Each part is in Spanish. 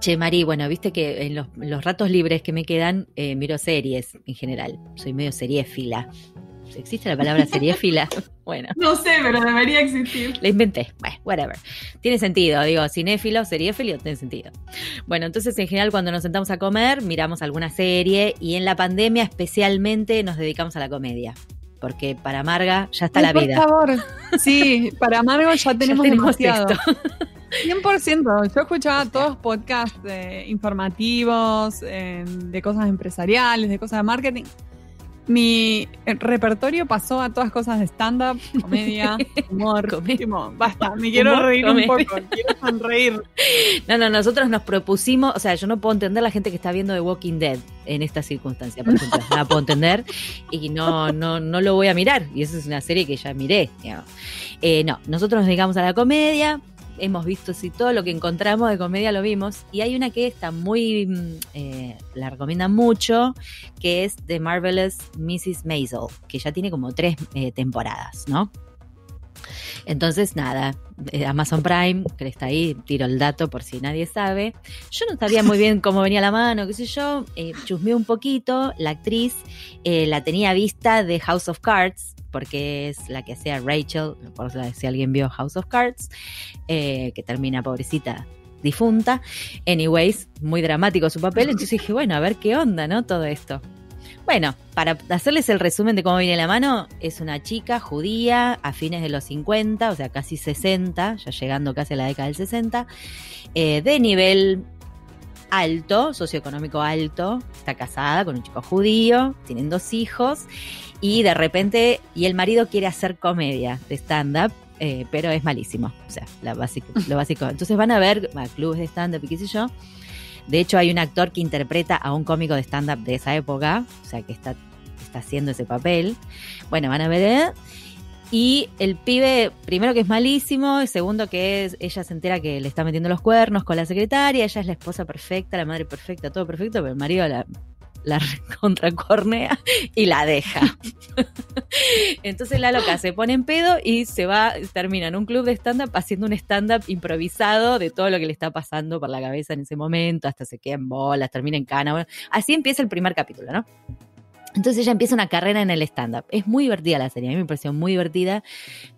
Che, Mari, bueno, viste que en los, los ratos libres que me quedan eh, miro series en general. Soy medio seriéfila. ¿Existe la palabra seriéfila? bueno. No sé, pero debería existir. La inventé. Bueno, whatever. Tiene sentido, digo, cinéfilo, seriéfilo, tiene sentido. Bueno, entonces en general cuando nos sentamos a comer, miramos alguna serie y en la pandemia especialmente nos dedicamos a la comedia. Porque para Marga ya está Ay, la por vida. favor. Sí, para Amargo ya tenemos, tenemos demasiado. esto. 100%. Yo escuchaba todos podcasts eh, informativos, eh, de cosas empresariales, de cosas de marketing. Mi repertorio pasó a todas cosas de stand-up, comedia, humor. Tipo, basta, me quiero Humor, reír un poco, quiero sonreír. No, no, nosotros nos propusimos, o sea, yo no puedo entender la gente que está viendo The Walking Dead en esta circunstancia, por ejemplo, no la puedo entender y no, no, no lo voy a mirar. Y esa es una serie que ya miré. Eh, no, nosotros nos dedicamos a la comedia, hemos visto si todo lo que encontramos de comedia lo vimos, y hay una que está muy, mm, eh, la recomiendan mucho, que es The Marvelous Mrs. Maisel, que ya tiene como tres eh, temporadas, ¿no? Entonces, nada, eh, Amazon Prime, que está ahí, tiro el dato por si nadie sabe. Yo no sabía muy bien cómo venía la mano, qué sé yo, eh, chusmeé un poquito, la actriz la tenía vista de House of Cards, porque es la que hacía Rachel, por si alguien vio House of Cards, eh, que termina pobrecita difunta. Anyways, muy dramático su papel, entonces dije, bueno, a ver qué onda, ¿no? Todo esto. Bueno, para hacerles el resumen de cómo viene la mano, es una chica judía a fines de los 50, o sea, casi 60, ya llegando casi a la década del 60, eh, de nivel alto, socioeconómico alto, está casada con un chico judío, tienen dos hijos y de repente, y el marido quiere hacer comedia de stand-up, eh, pero es malísimo, o sea, lo básico. Entonces van a ver clubes de stand-up y qué sé yo. De hecho, hay un actor que interpreta a un cómico de stand-up de esa época, o sea, que está, está haciendo ese papel. Bueno, van a ver. ¿eh? Y el pibe, primero que es malísimo, y segundo que es, ella se entera que le está metiendo los cuernos con la secretaria, ella es la esposa perfecta, la madre perfecta, todo perfecto, pero el marido la, la contracornea y la deja. Entonces la loca se pone en pedo y se va, termina en un club de stand-up haciendo un stand-up improvisado de todo lo que le está pasando por la cabeza en ese momento, hasta se queda en bolas, termina en cana. Bueno, así empieza el primer capítulo, ¿no? Entonces ella empieza una carrera en el stand-up. Es muy divertida la serie, a mí me pareció muy divertida.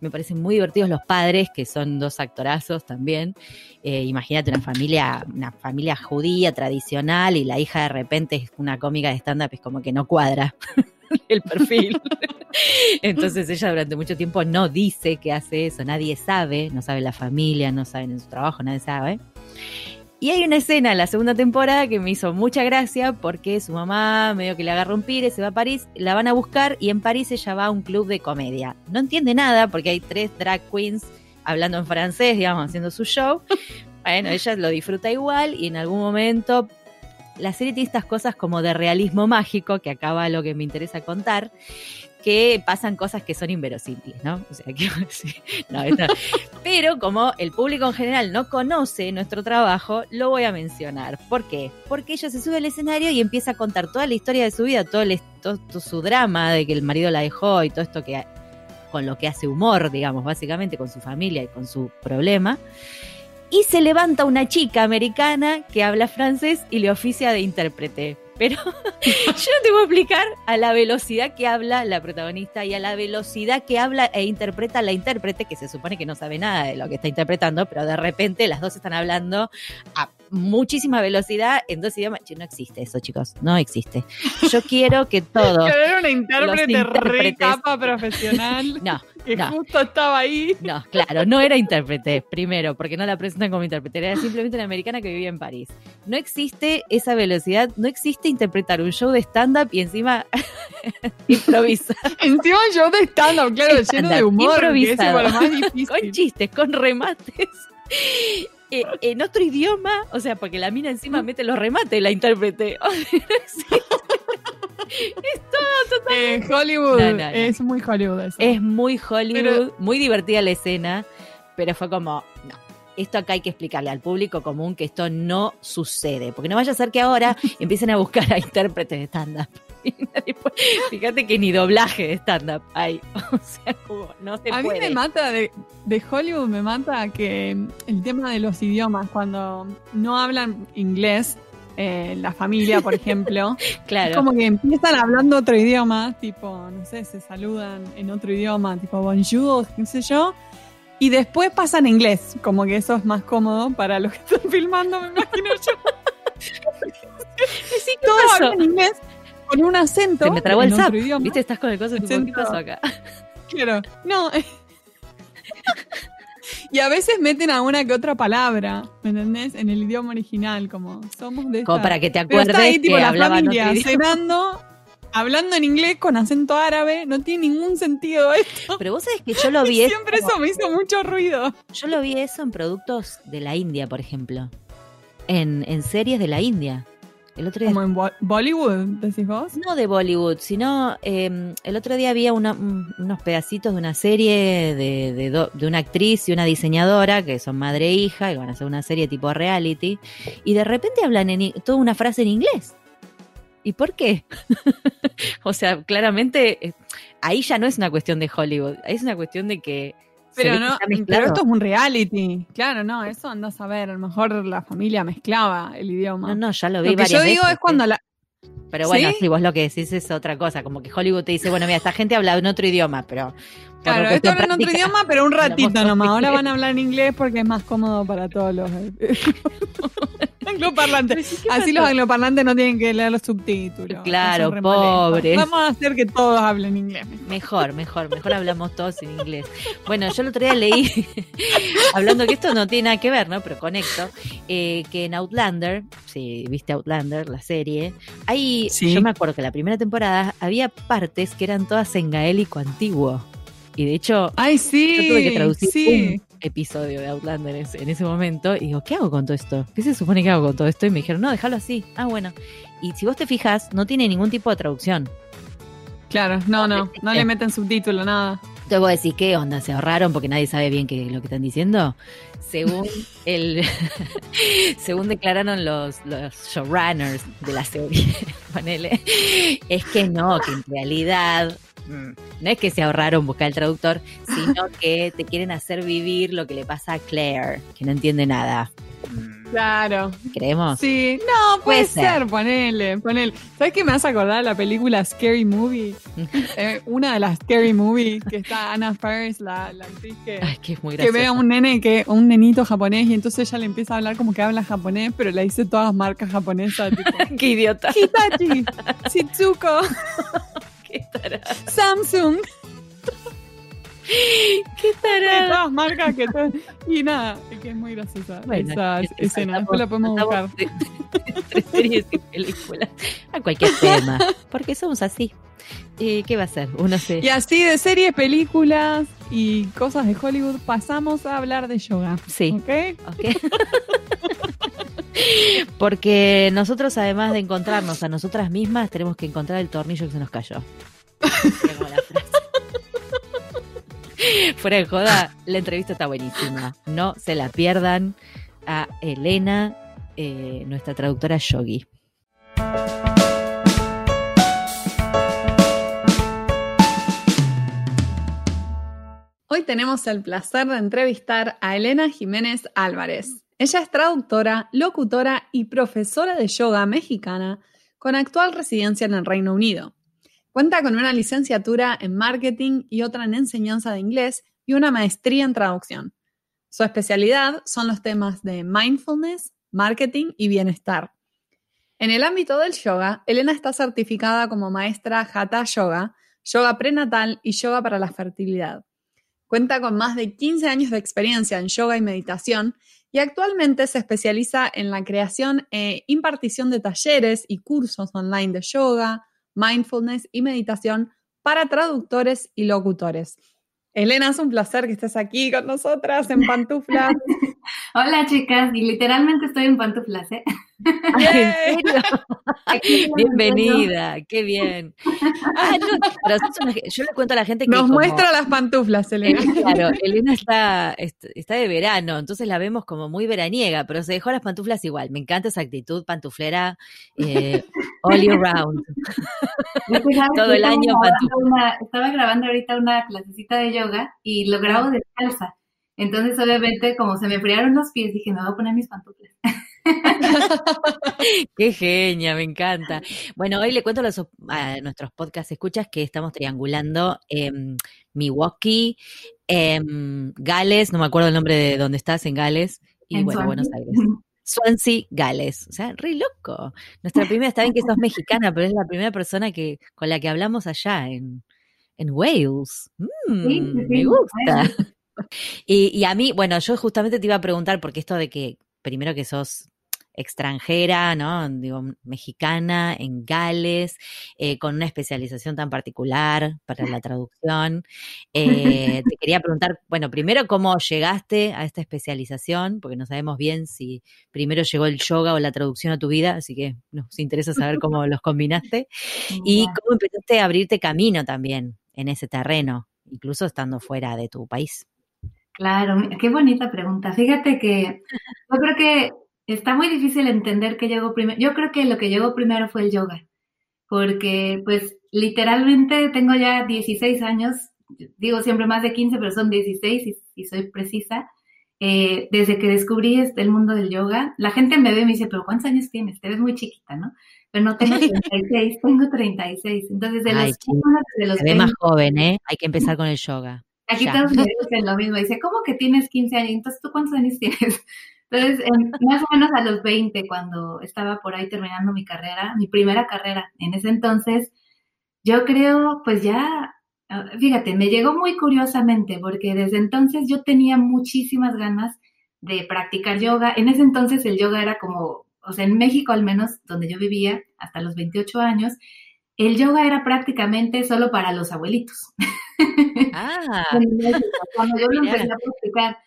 Me parecen muy divertidos los padres, que son dos actorazos también. Eh, imagínate una familia, una familia judía tradicional y la hija de repente es una cómica de stand-up, es como que no cuadra el perfil. Entonces ella durante mucho tiempo no dice que hace eso, nadie sabe, no sabe la familia, no saben en su trabajo, nadie sabe. Y hay una escena en la segunda temporada que me hizo mucha gracia porque su mamá medio que le agarra un pire, se va a París, la van a buscar y en París ella va a un club de comedia. No entiende nada porque hay tres drag queens hablando en francés, digamos, haciendo su show. Bueno, ella lo disfruta igual y en algún momento la serie tiene estas cosas como de realismo mágico, que acaba lo que me interesa contar, que pasan cosas que son inverosímiles, ¿no? O sea, que no, esto- pero como el público en general no conoce nuestro trabajo, lo voy a mencionar. ¿Por qué? Porque ella se sube al escenario y empieza a contar toda la historia de su vida, todo, el, todo, su drama de que el marido la dejó y todo esto que con lo que hace humor, digamos, básicamente con su familia y con su problema. Y se levanta una chica americana que habla francés y le oficia de intérprete. Pero yo no te voy a explicar a la velocidad que habla la protagonista y a la velocidad que habla e interpreta la intérprete, que se supone que no sabe nada de lo que está interpretando, pero de repente las dos están hablando a muchísima velocidad en dos idiomas. No existe eso, chicos, no existe. Yo quiero que todos... Que era una intérprete re capa profesional No, que no. justo estaba ahí. No, claro, no era intérprete, primero, porque no la presentan como intérprete, era simplemente una americana que vivía en París. No existe esa velocidad, no existe interpretar un show de stand-up y encima improvisar Encima yo de stand-up, claro, lleno de humor, que es improvisado. lo más difícil. con chistes, con remates. Eh, en otro idioma, o sea, porque la mina encima mete los remates, la intérprete. Total. Eh, Hollywood, No, no, no. es muy Hollywood eso. Es muy Hollywood, Pero- muy divertida la escena, pero fue como, no. Esto acá hay que explicarle al público común que esto no sucede, porque no vaya a ser que ahora empiecen a buscar a intérpretes de stand-up. fíjate que ni doblaje de stand-up hay. O sea, como no se A puede. mí me mata de, de Hollywood, me mata que el tema de los idiomas, cuando no hablan inglés, eh, la familia, por ejemplo, claro. es como que empiezan hablando otro idioma, tipo, no sé, se saludan en otro idioma, tipo bonjour, qué sé yo, y después pasan a inglés, como que eso es más cómodo para los que están filmando, me imagino yo. Sí, ¿qué Todos pasó? hablan inglés con un acento Se me trabó el zap. idioma. ¿Viste? Estás con el coso tipo, ¿qué pasó acá? Claro, no. y a veces meten a una que otra palabra, ¿me entendés? En el idioma original, como somos de Como esta- para que te Pero acuerdes está ahí, tipo, que la hablaban familia cenando, hablando en inglés con acento árabe, no tiene ningún sentido esto. Pero vos sabés que yo lo vi eso, Siempre eso me hizo mucho ruido. yo lo vi eso en productos de la India, por ejemplo. En, en series de la India. El otro día Como en Bo- Bollywood, decís vos. no de Bollywood, sino eh, el otro día había una- unos pedacitos de una serie de, de, do- de una actriz y una diseñadora que son madre e hija y van a hacer una serie tipo reality y de repente hablan en, toda una frase en inglés. ¿Y por qué? o sea, claramente eh, ahí ya no es una cuestión de Hollywood, ahí es una cuestión de que... Pero no, pero esto es un reality. Claro, no, eso andás a ver. A lo mejor la familia mezclaba el idioma. No, no, ya lo vi Lo que varias yo digo veces, es cuando la, Pero bueno, ¿Sí? sí, vos lo que decís es otra cosa, como que Hollywood te dice, bueno, mira, esta gente habla en otro idioma, pero... Claro, esto habla en otro idioma, pero un ratito nomás. Ahora van a hablar en inglés porque es más cómodo para todos los angloparlantes. ¿qué Así los angloparlantes no tienen que leer los subtítulos. Claro, pobres. Vamos a hacer que todos hablen inglés. Mejor, mejor, mejor hablamos todos en inglés. Bueno, yo el otro día leí, hablando que esto no tiene nada que ver, ¿no? Pero conecto, eh, que en Outlander, si viste Outlander, la serie, hay, Sí. yo me acuerdo que la primera temporada había partes que eran todas en gaélico antiguo. Y de hecho, Ay, sí. yo tuve que traducir sí. un episodio de Outlander en ese, en ese momento y digo, ¿qué hago con todo esto? ¿Qué se supone que hago con todo esto? Y me dijeron, no, déjalo así. Ah, bueno. Y si vos te fijas, no tiene ningún tipo de traducción. Claro, no, no. No le meten subtítulo, nada. Entonces vos decís, ¿qué onda? ¿Se ahorraron porque nadie sabe bien qué, lo que están diciendo? Según el según declararon los, los showrunners de la serie, ponele, es que no, que en realidad no es que se ahorraron buscar el traductor, sino que te quieren hacer vivir lo que le pasa a Claire, que no entiende nada. Claro. ¿Creemos? Sí, no, puede, Puede ser. ser, ponele, ponele. ¿Sabes qué me hace acordar de la película Scary Movie? Eh, una de las Scary Movie que está Anna Faris, la, la actriz que, Ay, que es muy que ve a un nene, que un nenito japonés y entonces ella le empieza a hablar como que habla japonés, pero le dice todas marcas japonesas, tipo Qué idiota. Hitachi, Shizuko, Qué tarada. Samsung, Qué tarada. todas marcas que todo- y nada, es que es muy graciosa Bueno, esa escena, después la podemos buscar. entre series y películas a cualquier tema, porque somos así. Eh, ¿Qué va a ser? Uno se... Y así de series, películas y cosas de Hollywood pasamos a hablar de yoga. Sí, ¿Ok? ok. Porque nosotros, además de encontrarnos a nosotras mismas, tenemos que encontrar el tornillo que se nos cayó. Fuera de joda, la entrevista está buenísima. No se la pierdan a Elena, eh, nuestra traductora yogi. Hoy tenemos el placer de entrevistar a Elena Jiménez Álvarez. Ella es traductora, locutora y profesora de yoga mexicana con actual residencia en el Reino Unido. Cuenta con una licenciatura en marketing y otra en enseñanza de inglés y una maestría en traducción. Su especialidad son los temas de mindfulness, marketing y bienestar. En el ámbito del yoga, Elena está certificada como maestra Hatha Yoga, yoga prenatal y yoga para la fertilidad. Cuenta con más de 15 años de experiencia en yoga y meditación y actualmente se especializa en la creación e impartición de talleres y cursos online de yoga, mindfulness y meditación para traductores y locutores. Elena, es un placer que estés aquí con nosotras en pantuflas. Hola chicas, y literalmente estoy en pantuflas, ¿eh? ¿En serio? Bienvenida, qué bien. Ah, no, pero yo le cuento a la gente que. Nos muestra las pantuflas, Elena. claro, Elena está, está de verano, entonces la vemos como muy veraniega, pero se dejó las pantuflas igual. Me encanta esa actitud pantuflera eh, all year round. Todo el año pantufla. estaba grabando ahorita una clasecita de yoga y lo grabo descalza. Entonces, obviamente, como se me enfriaron los pies, dije, me voy a poner mis pantuflas. Qué genia, me encanta. Bueno, hoy le cuento a, nuestros podcast escuchas que estamos triangulando en Milwaukee, en Gales, no me acuerdo el nombre de dónde estás, en Gales, y bueno, Buenos Aires. Swansea, Gales. O sea, re loco. Nuestra primera, está bien que sos mexicana, pero es la primera persona que con la que hablamos allá en, Wales. Mm, me gusta. Y, y, a mí, bueno, yo justamente te iba a preguntar, porque esto de que primero que sos extranjera, ¿no? Digo, mexicana, en Gales, eh, con una especialización tan particular para la traducción. Eh, te quería preguntar, bueno, primero, ¿cómo llegaste a esta especialización? Porque no sabemos bien si primero llegó el yoga o la traducción a tu vida, así que nos interesa saber cómo los combinaste. Y cómo empezaste a abrirte camino también en ese terreno, incluso estando fuera de tu país. Claro, qué bonita pregunta. Fíjate que yo creo que está muy difícil entender qué llegó primero. Yo creo que lo que llegó primero fue el yoga, porque pues literalmente tengo ya 16 años, digo siempre más de 15, pero son 16 y, soy precisa. Eh, desde que descubrí este, el mundo del yoga, la gente me ve y me dice, pero ¿cuántos años tienes? Te ves muy chiquita, ¿no? Pero no tengo 36, tengo 36. Entonces, de los, de los ve más joven, ¿eh? Hay que empezar con el yoga. Aquí todos me dicen lo mismo. Dice, ¿cómo que tienes 15 años? Entonces, ¿tú cuántos años tienes? Entonces, más o menos a los 20, cuando estaba por ahí terminando mi carrera, mi primera carrera, en ese entonces, yo creo, pues ya, ah, fíjate, me llegó muy curiosamente, porque desde entonces yo tenía muchísimas ganas de practicar yoga. En ese entonces el yoga era como, o sea, en México al menos, donde yo vivía hasta los 28 años, el yoga era prácticamente solo para los abuelitos. Ah, cuando yo lo empecé a practicar.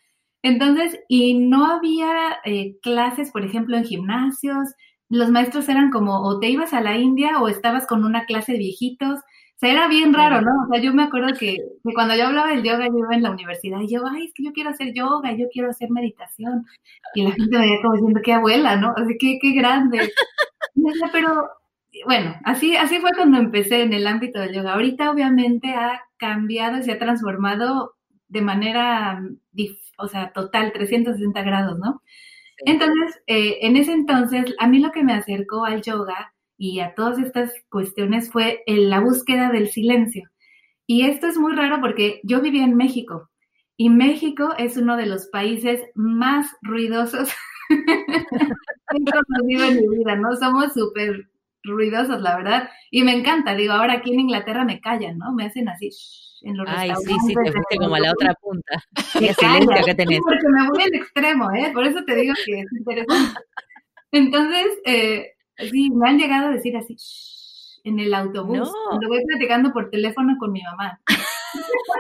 Entonces, y no había eh, clases, por ejemplo, en gimnasios. Los maestros eran como, o te ibas a la India o estabas con una clase de viejitos. O sea, era bien raro, ¿no? O sea, yo me acuerdo que, cuando yo hablaba del yoga, yo iba en la universidad y yo, ay, es que yo quiero hacer yoga, yo quiero hacer meditación. Y la gente me veía como diciendo, qué abuela, ¿no? Así que, qué grande. pero bueno, así, así fue cuando empecé en el ámbito del yoga. Ahorita obviamente ha cambiado y se ha transformado de manera, o sea, total, 360 grados, ¿no? Entonces, eh, en ese entonces, a mí lo que me acercó al yoga y a todas estas cuestiones fue la búsqueda del silencio. Y esto es muy raro porque yo vivía en México y México es uno de los países más ruidosos que he conocido en mi vida, ¿no? Somos súper ruidosos, la verdad. Y me encanta, digo, ahora aquí en Inglaterra me callan, ¿no? Me hacen así en los Ay, sí, sí, te fuiste como a la otra punta. Qué silencio que tenés. Porque me voy al extremo, ¿eh? Por eso te digo que es interesante. Entonces, eh, sí, me han llegado a decir así, en el autobús, no. cuando voy platicando por teléfono con mi mamá.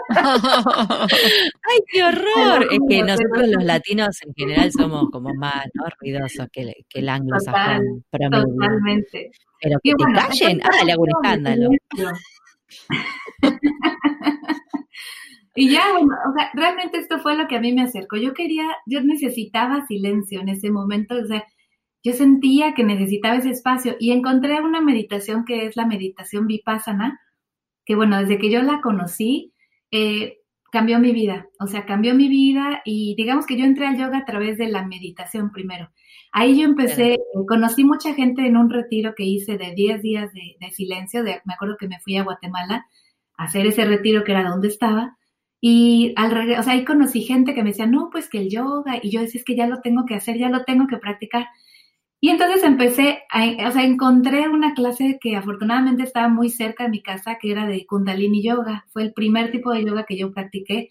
¡Ay, qué horror! Es que nosotros los latinos en general somos como más ruidosos que, que el anglosajón. Totalmente. Pero que te callen, ah, le hago un escándalo. y ya, bueno, o sea, realmente esto fue lo que a mí me acercó. Yo quería, yo necesitaba silencio en ese momento, o sea, yo sentía que necesitaba ese espacio y encontré una meditación que es la meditación vipassana, que bueno, desde que yo la conocí, eh, cambió mi vida, o sea, cambió mi vida y digamos que yo entré al yoga a través de la meditación primero. Ahí yo empecé, eh, conocí mucha gente en un retiro que hice de 10 días de, silencio, de, me acuerdo que me fui a Guatemala a hacer ese retiro que era donde estaba, y al regreso, o sea, ahí conocí gente que me decía, no, pues que el yoga, y yo decía, es que ya lo tengo que hacer, ya lo tengo que practicar. Y entonces empecé, a, o sea, encontré una clase que afortunadamente estaba muy cerca de mi casa, que era de Kundalini Yoga. Fue el primer tipo de yoga que yo practiqué.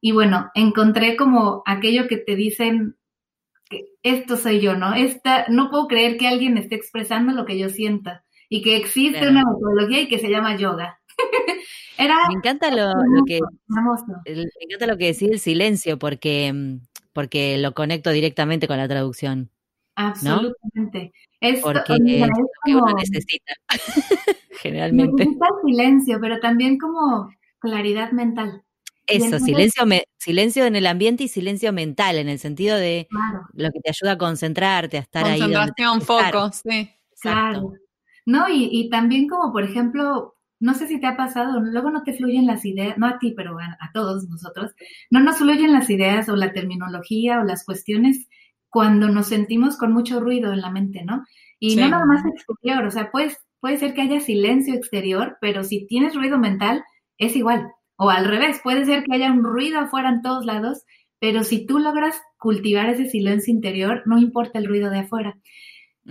Y bueno, encontré como aquello que te dicen, que esto soy yo, ¿no? Esta, no puedo creer que alguien esté expresando lo que yo sienta y que existe una metodología y que se llama yoga. Era me encanta lo, que me encanta lo que decía el silencio porque porque lo conecto directamente con la traducción. Absolutamente. Porque es lo que uno necesita, generalmente. Necesita silencio, pero también como claridad mental. Eso, silencio, silencio en el ambiente y silencio mental, en el sentido de lo que te ayuda a concentrarte, a estar ahí. Concentración, foco, sí. Claro. No, y, y, también como, por ejemplo, no sé si te ha pasado, luego no te fluyen las ideas, no a ti, pero a, a todos nosotros, no nos fluyen las ideas o la terminología o las cuestiones cuando nos sentimos con mucho ruido en la mente, ¿no? Y no nada más exterior, o sea, pues, puede ser que haya silencio exterior, pero si tienes ruido mental, es igual. O al revés, puede ser que haya un ruido afuera en todos lados, pero si tú logras cultivar ese silencio interior, no importa el ruido de afuera.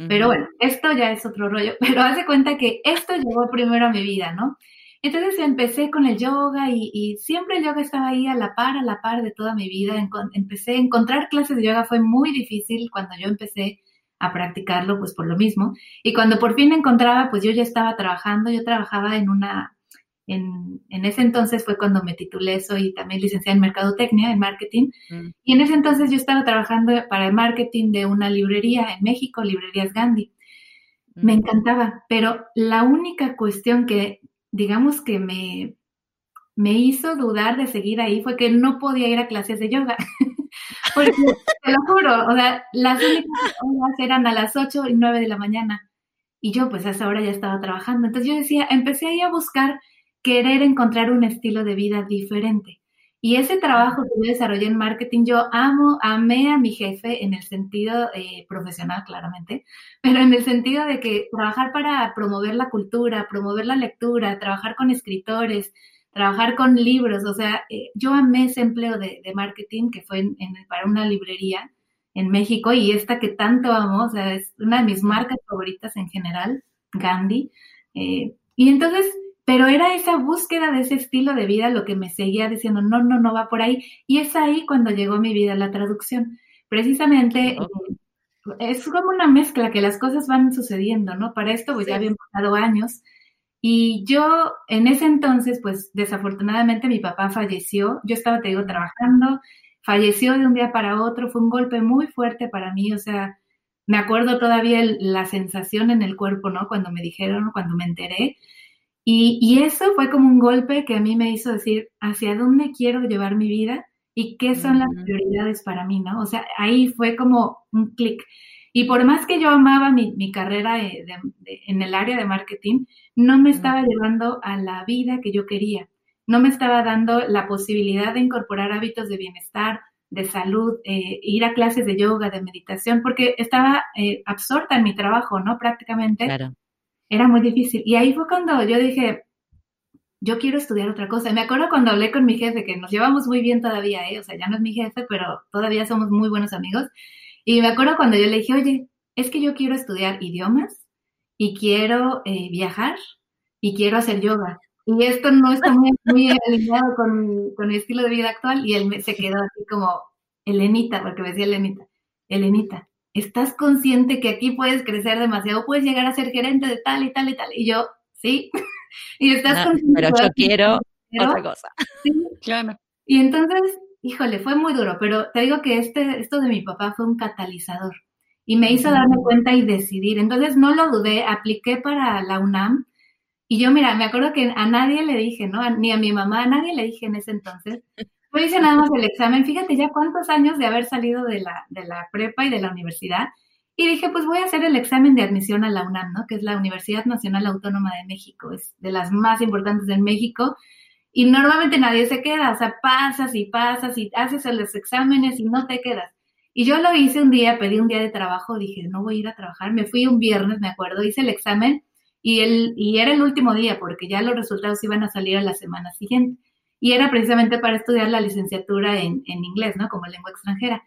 Pero bueno, esto ya es otro rollo, pero hace cuenta que esto llegó primero a mi vida, ¿no? Entonces empecé con el yoga y, siempre el yoga estaba ahí a la par, a la par de toda mi vida. empecé a encontrar clases de yoga, fue muy difícil cuando yo empecé a practicarlo, pues por lo mismo. Y cuando por fin encontraba, pues yo ya estaba trabajando, yo trabajaba en una, en, en ese entonces fue cuando me titulé, soy también licenciada en Mercadotecnia, en Marketing, mm. y en ese entonces yo estaba trabajando para el marketing de una librería en México, Librerías Gandhi. Me mm. encantaba, pero la única cuestión que digamos que me, me hizo dudar de seguir ahí fue que no podía ir a clases de yoga. Porque, te lo juro, o sea, las únicas horas eran a las 8 y 9 de la mañana. Y yo, pues a esa hora ya estaba trabajando. Entonces yo decía, empecé ahí a buscar querer encontrar un estilo de vida diferente. Y ese trabajo que yo desarrollé en marketing, yo amo, amé a mi jefe en el sentido eh, profesional, claramente, pero en el sentido de que trabajar para promover la cultura, promover la lectura, trabajar con escritores, trabajar con libros, o sea, eh, yo amé ese empleo de, marketing que fue en, para una librería en México y esta que tanto amo, o sea, es una de mis marcas favoritas en general, Gandhi. Eh, y entonces pero era esa búsqueda de ese estilo de vida lo que me seguía diciendo, no, no, no va por ahí. Y es ahí cuando llegó mi vida la traducción. Precisamente eh, es como una mezcla que las cosas van sucediendo, ¿no? Para esto pues ya habían pasado años. Y yo en ese entonces, pues desafortunadamente mi papá falleció. Yo estaba, te digo, trabajando. Falleció de un día para otro. Fue un golpe muy fuerte para mí. O sea, me acuerdo todavía la sensación en el cuerpo, ¿no? Cuando me dijeron, cuando me enteré. Y, eso fue como un golpe que a mí me hizo decir hacia dónde quiero llevar mi vida y qué son las prioridades para mí, ¿no? O sea, ahí fue como un clic. Y por más que yo amaba mi, carrera en el área de marketing, no me estaba llevando a la vida que yo quería. No me estaba dando la posibilidad de incorporar hábitos de bienestar, de salud, eh, ir a clases de yoga, de meditación, porque estaba eh, absorta en mi trabajo, ¿no? Prácticamente. Claro era muy difícil. Y ahí fue cuando yo dije, yo quiero estudiar otra cosa. Me acuerdo cuando hablé con mi jefe, que nos llevamos muy bien todavía, ¿eh? o sea, ya no es mi jefe, pero todavía somos muy buenos amigos. Y me acuerdo cuando yo le dije, oye, es que yo quiero estudiar idiomas y quiero eh, viajar y quiero hacer yoga. Y esto no está muy, muy alineado con, con, mi estilo de vida actual. Y él se quedó así como, Elenita, porque me decía Elenita, Elenita, ¿estás consciente que aquí puedes crecer demasiado? Puedes llegar a ser gerente de tal y tal y tal. Y yo, sí. y estás consciente. Pero yo quiero otra cosa. Sí, claro. Y entonces, híjole, fue muy duro, pero te digo que este, esto de mi papá fue un catalizador y me hizo darme cuenta y decidir. Entonces no lo dudé, apliqué para la UNAM y yo, mira, me acuerdo que a nadie le dije, ¿no? Ni a mi mamá, a nadie le dije en ese entonces, yo hice nada más el examen, fíjate ya cuántos años de haber salido de la, de la prepa y de la universidad. Y dije, pues voy a hacer el examen de admisión a la UNAM, ¿no? Que es la Universidad Nacional Autónoma de México, es de las más importantes en México. Y normalmente nadie se queda, o sea, pasas y pasas y haces los exámenes y no te quedas. Y yo lo hice un día, pedí un día de trabajo, dije, no voy a ir a trabajar. Me fui un viernes, me acuerdo, hice el examen y, el, y era el último día porque ya los resultados iban a salir a la semana siguiente y era precisamente para estudiar la licenciatura en, inglés, ¿no? Como lengua extranjera.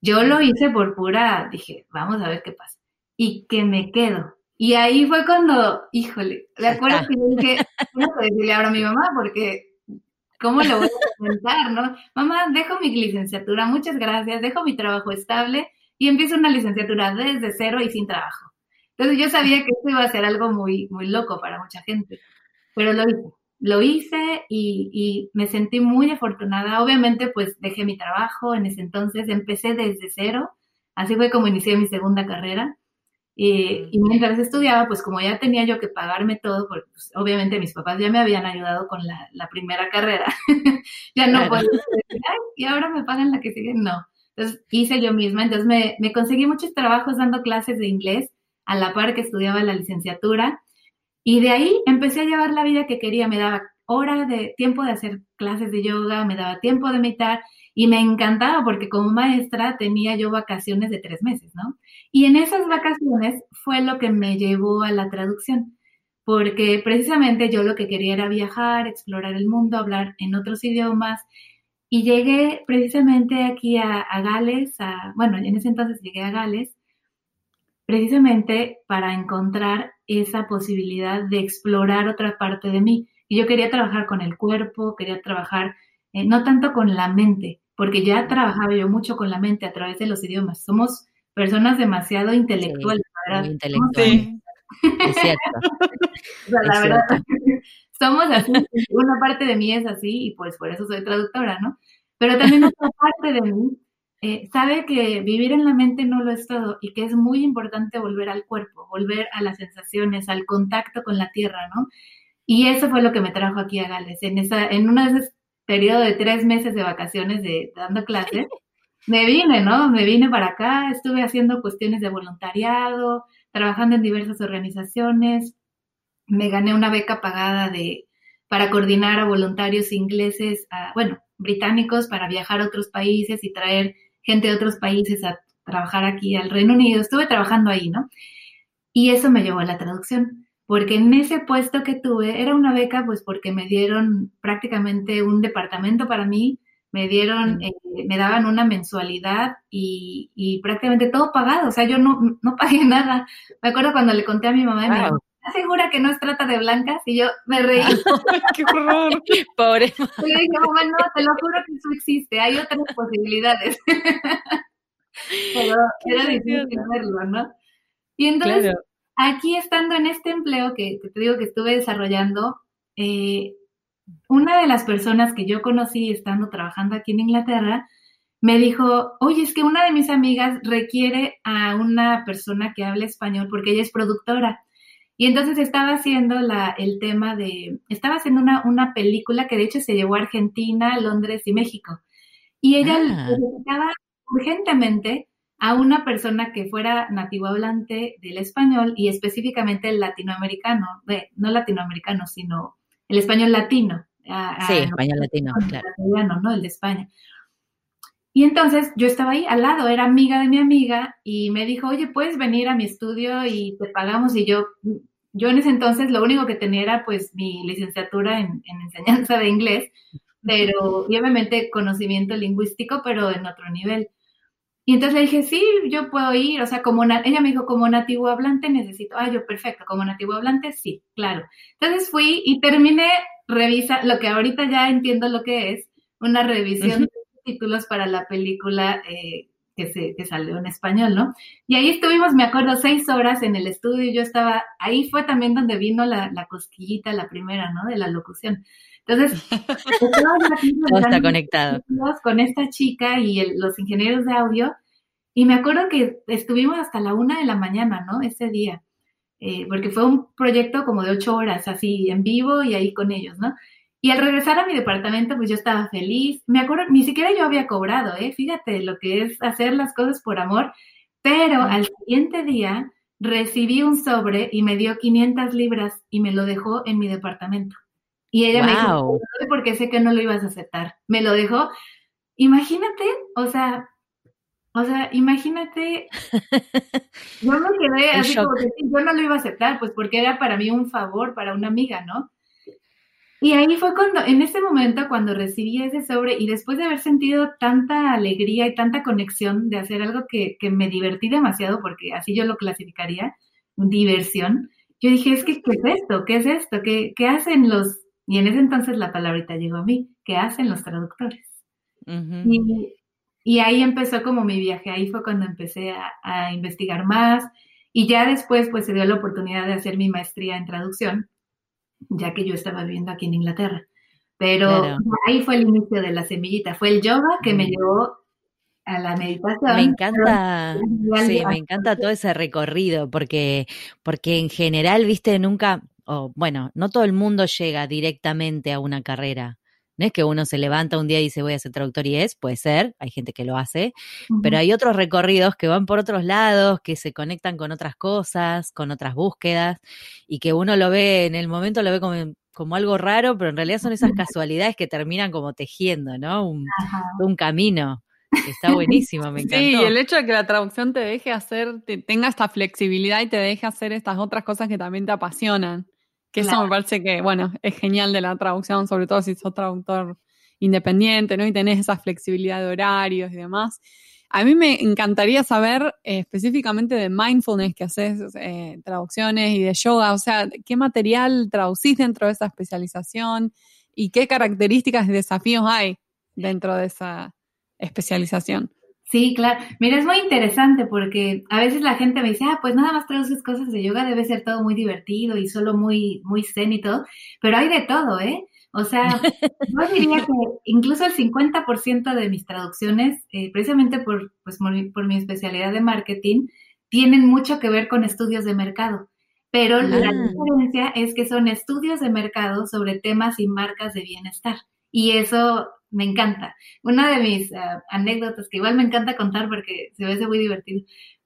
Yo lo hice por pura, dije, vamos a ver qué pasa. Y que me quedo. Y ahí fue cuando, híjole, de acuerdo que yo dije, no puedo decirle ahora a mi mamá porque, ¿cómo lo voy a comentar, no? Mamá, dejo mi licenciatura, muchas gracias, dejo mi trabajo estable y empiezo una licenciatura desde cero y sin trabajo. Entonces yo sabía que esto iba a ser algo muy, muy loco para mucha gente, pero lo hice lo hice y, me sentí muy afortunada. Obviamente, pues dejé mi trabajo en ese entonces, empecé desde cero, Así fue como inicié mi segunda carrera. Y, mientras estudiaba, pues como ya tenía yo que pagarme todo, porque pues, obviamente mis papás ya me habían ayudado con la, primera carrera, ya no decir, Ay, y ahora me pagan la que sigue, no. Entonces hice yo misma, entonces me, me conseguí muchos trabajos dando clases de inglés a la par que estudiaba la licenciatura y de ahí empecé a llevar la vida que quería, me daba hora de tiempo de hacer clases de yoga, me daba tiempo de meditar y me encantaba porque como maestra tenía yo vacaciones de tres meses, ¿no? Y en esas vacaciones fue lo que me llevó a la traducción, porque precisamente yo lo que quería era viajar, explorar el mundo, hablar en otros idiomas. Y llegué precisamente aquí a, Gales, a, bueno, en ese entonces llegué a Gales, precisamente para encontrar esa posibilidad de explorar otra parte de mí. Y yo quería trabajar con el cuerpo, quería trabajar eh, no tanto con la mente, porque ya trabajaba yo mucho con la mente a través de los idiomas. Somos personas demasiado intelectuales, ¿verdad? Sí. Es cierto. o sea, la verdad, somos así, una parte de mí es así y pues por eso soy traductora, ¿no? Pero también otra parte de mí eh, sabe que vivir en la mente no lo es todo y que es muy importante volver al cuerpo, volver a las sensaciones, al contacto con la tierra, ¿no? Y eso fue lo que me trajo aquí a Gales. En, esa, en uno de esos periodos de tres meses de vacaciones de dando clases, me vine, ¿no? Me vine para acá, estuve haciendo cuestiones de voluntariado, trabajando en diversas organizaciones, me gané una beca pagada de para coordinar a voluntarios ingleses, bueno, británicos para viajar a otros países y traer gente de otros países a trabajar aquí al Reino Unido. Estuve trabajando ahí, ¿no? Y eso me llevó a la traducción, porque en ese puesto que tuve era una beca, pues porque me dieron prácticamente un departamento para mí, me dieron, eh, me daban una mensualidad y, prácticamente todo pagado, o sea, yo no, no pagué nada. Me acuerdo cuando le conté a mi mamá, y me dijo, ¿estás segura que no es trata de blancas? Y yo me reí. ¡Qué horror! Pobre. Y le dije, mamá, no, te lo juro que eso existe, hay otras posibilidades. Pero era difícil verlo, ¿no? Y entonces, aquí estando en este empleo que, que, te digo que estuve desarrollando, eh, una de las personas que yo conocí estando trabajando aquí en Inglaterra, me dijo, oye, es que una de mis amigas requiere a una persona que hable español porque ella es productora. Y entonces estaba haciendo la, el tema de, estaba haciendo una, una, película que de hecho se llevó a Argentina, Londres y México. Y ella ah. necesitaba urgentemente a una persona que fuera nativo hablante del español y específicamente el latinoamericano, no latinoamericano, sino el español latino. sí, español latino, claro. ¿no? El de España. Y entonces yo estaba ahí al lado, era amiga de mi amiga y me dijo, oye, puedes venir a mi estudio y te pagamos. Y yo, yo en ese entonces lo único que tenía era pues mi licenciatura en, en enseñanza de inglés, pero y obviamente conocimiento lingüístico, pero en otro nivel. Y entonces le dije, sí, yo puedo ir, o sea, como ella me dijo, como nativo hablante necesito, ah, yo perfecto, como nativo hablante, sí, claro. Entonces fui y terminé, revisa, lo que ahorita ya entiendo lo que es, una revisión títulos para la película eh, que, se, que salió en español, ¿no? Y ahí estuvimos, me acuerdo, seis horas en el estudio, yo estaba, ahí fue también donde vino la, la cosquillita, la primera, ¿no? De la locución. Entonces, todo está conectado. Con esta chica y los ingenieros de audio, y me acuerdo que estuvimos hasta la una de la mañana, ¿no? Ese día, eh, porque fue un proyecto como de ocho horas, así en vivo y ahí con ellos, ¿no? Y al regresar a mi departamento, pues yo estaba feliz. Me acuerdo, ni siquiera yo había cobrado, ¿eh? Fíjate lo que es hacer las cosas por amor. Pero al siguiente día recibí un sobre y me dio 500 libras y me lo dejó en mi departamento. Y ella me dijo, porque sé que no lo ibas a aceptar. Me lo dejó. Imagínate, o sea, o sea, imagínate, yo me quedé así como que yo no lo iba a aceptar, pues porque era para mí un favor, para una amiga, ¿no? Y ahí fue cuando, en ese momento, cuando recibí ese sobre y después de haber sentido tanta alegría y tanta conexión de hacer algo que, que me divertí demasiado, porque así yo lo clasificaría, diversión, yo dije, es que, ¿qué es esto? ¿Qué es esto? ¿Qué, qué hacen los y en ese entonces la palabrita llegó a mí, ¿qué hacen los traductores? y, ahí empezó como mi viaje, ahí fue cuando empecé a, investigar más y ya después pues se dio la oportunidad de hacer mi maestría en traducción, ya que yo estaba viviendo aquí en Inglaterra. Pero ahí fue el inicio de la semillita, fue el yoga que me llevó a la meditación. Me encanta, sí, me encanta todo ese recorrido, porque, porque en general, viste, nunca, o bueno, no todo el mundo llega directamente a una carrera. No es que uno se levanta un día y dice voy a ser traductor y es, puede ser, hay gente que lo hace, pero hay otros recorridos que van por otros lados, que se conectan con otras cosas, con otras búsquedas, y que uno lo ve en el momento, lo ve como, como algo raro, pero en realidad son esas casualidades que terminan como tejiendo, ¿no? Un, un camino. Está buenísimo, me encanta. Sí, y el hecho de que la traducción te deje hacer, te, tenga esta flexibilidad y te deje hacer estas otras cosas que también te apasionan. Que eso me parece que, bueno, es genial de la traducción, sobre todo si sos traductor independiente, ¿no? Y tenés esa flexibilidad de horarios y demás. A mí me encantaría saber eh, específicamente de mindfulness que haces eh, traducciones y de yoga, o sea, qué material traducís dentro de esa especialización y qué características y desafíos hay dentro de esa especialización. Sí, claro. Mira, es muy interesante porque a veces la gente me dice, ah, pues nada más traduces cosas de yoga, debe ser todo muy divertido y solo muy, muy zen y todo, pero hay de todo, ¿eh? O sea, yo diría que incluso el 50% de mis traducciones, eh, precisamente por, pues, por mi especialidad de marketing, tienen mucho que ver con estudios de mercado. Pero la ah. diferencia es que son estudios de mercado sobre temas y marcas de bienestar. Y eso me encanta. Una de mis ah, anécdotas que igual me encanta contar porque se ve muy divertido.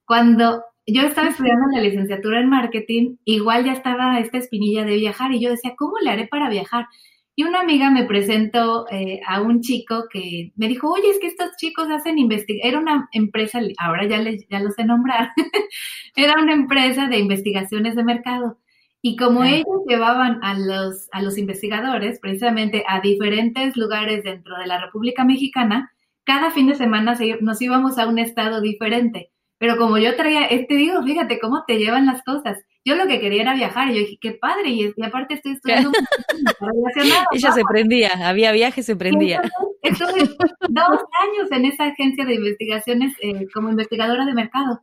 Cuando yo estaba estudiando la licenciatura en marketing, igual ya estaba esta espinilla de viajar y yo decía, ¿cómo le haré para viajar? Y una amiga me presentó eh, a un chico que me dijo, oye, es que estos chicos hacen investigación, era una empresa, ahora ya, les, ya lo sé nombrar, era una empresa de investigaciones de mercado. Y como ellos llevaban a los, a los investigadores precisamente a diferentes lugares dentro de la República Mexicana, cada fin de semana nos íbamos a un estado diferente. Pero como yo traía, te digo, fíjate cómo te llevan las cosas. Yo lo que quería era viajar y yo dije, qué padre, y, aparte estoy estudiando. Ella se prendía, había viaje, se prendía. Estuve dos años en esa agencia de investigaciones eh, como investigadora de mercado.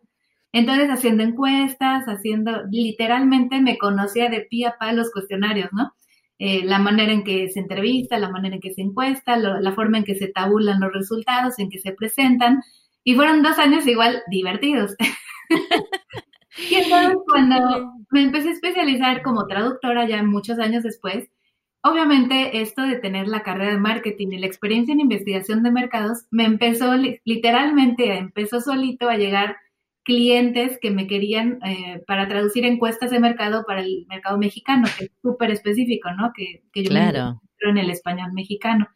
Entonces, haciendo encuestas, haciendo, literalmente me conocía de pie a pa los cuestionarios, ¿no? Eh, la manera en que se entrevista, la manera en que se encuesta, la forma en que se tabulan los resultados, en que se presentan. Y fueron dos años igual divertidos. y entonces cuando me empecé a especializar como traductora ya muchos años después, obviamente esto de tener la carrera de marketing y la experiencia en investigación de mercados me empezó literalmente, empezó solito a llegar clientes que me querían eh, para traducir encuestas de mercado para el mercado mexicano, que es súper específico, ¿no? Que, que yo claro. me en el español mexicano.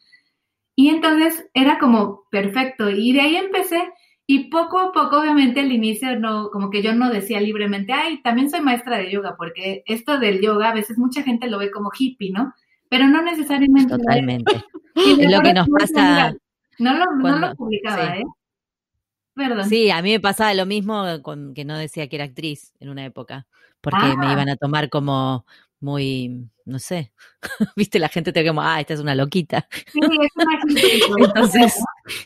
Y entonces era como perfecto. Y de ahí empecé. Y poco a poco, obviamente, al inicio, no, como que yo no decía libremente, ay, también soy maestra de yoga, porque esto del yoga a veces mucha gente lo ve como hippie, ¿no? Pero no necesariamente. Totalmente. es lo que nos pasa. No lo, no lo publicaba, ¿eh? Sí, a mí me pasaba lo mismo con que no decía que era actriz en una época, porque me ah. iban a tomar como muy, no sé, viste, la gente te como, ah, esta es una loquita. Sí, es una Entonces,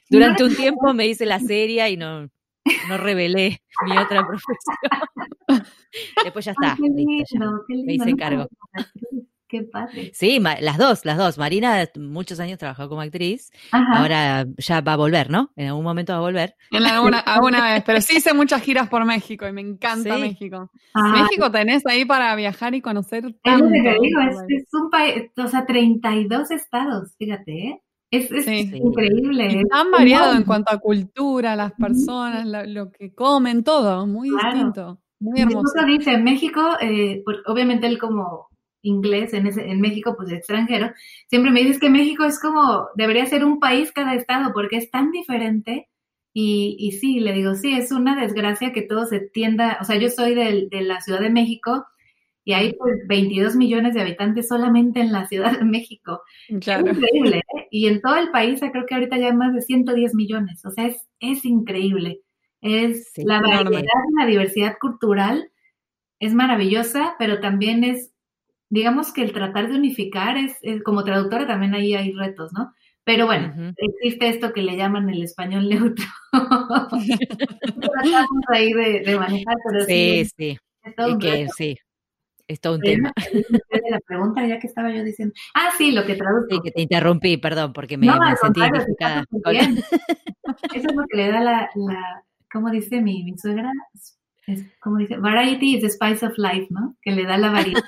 durante un tiempo me hice la serie y no, no revelé mi otra profesión. Después ya está, me hice cargo. Qué padre. Sí, las dos, las dos. Marina muchos años trabajó como actriz. Ahora ya va a volver, ¿no? En algún momento va a volver. En alguna, alguna vez. Pero sí hice muchas giras por México y me encanta México. Ah. México tenés ahí para viajar y conocer tanto. Es que digo, es, un país, o sea, 32 estados, fíjate, ¿eh? Es, increíble. tan variado en cuanto a cultura, las personas, lo, que comen, todo, muy distinto. Muy hermoso. dice, México, eh, obviamente él como inglés en, ese, en México, pues extranjero, siempre me dices que México es como, debería ser un país cada estado porque es tan diferente. Y, y sí, le digo, sí, es una desgracia que todo se tienda, o sea, yo soy de, de la Ciudad de México y hay pues 22 millones de habitantes solamente en la Ciudad de México. Claro. Es increíble, ¿eh? Y en todo el país creo que ahorita ya hay más de 110 millones, o sea, es, es increíble. Es la variedad, la diversidad cultural es maravillosa, pero también es digamos que el tratar de unificar es, como traductora también ahí hay retos, ¿no? Pero bueno, existe esto que le llaman el español neutro. Tratamos ahí de, manejar, pero sí, sí. Es todo que, sí. Es todo un tema. La pregunta ya que estaba yo diciendo. Ah, sí, lo que traduzco. Sí, que te interrumpí, perdón, porque me, sentí identificada. eso es lo que le da la, la ¿cómo dice mi, mi suegra? Es, como dice, variety is the spice of life, ¿no? Que le da la variedad.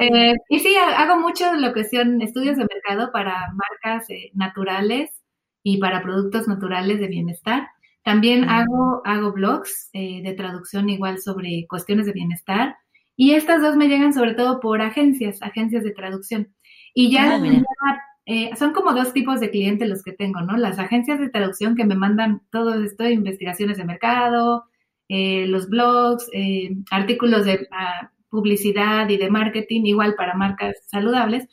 Eh, y sí, hago mucho lo que son estudios de mercado para marcas eh, naturales y para productos naturales de bienestar. También hago, hago blogs eh, de traducción igual sobre cuestiones de bienestar. Y estas dos me llegan sobre todo por agencias, agencias de traducción. Y ya ah, eh, son como dos tipos de clientes los que tengo, ¿no? Las agencias de traducción que me mandan todo esto, investigaciones de mercado, eh, los blogs, eh, artículos de ah, publicidad y de marketing, igual para marcas saludables.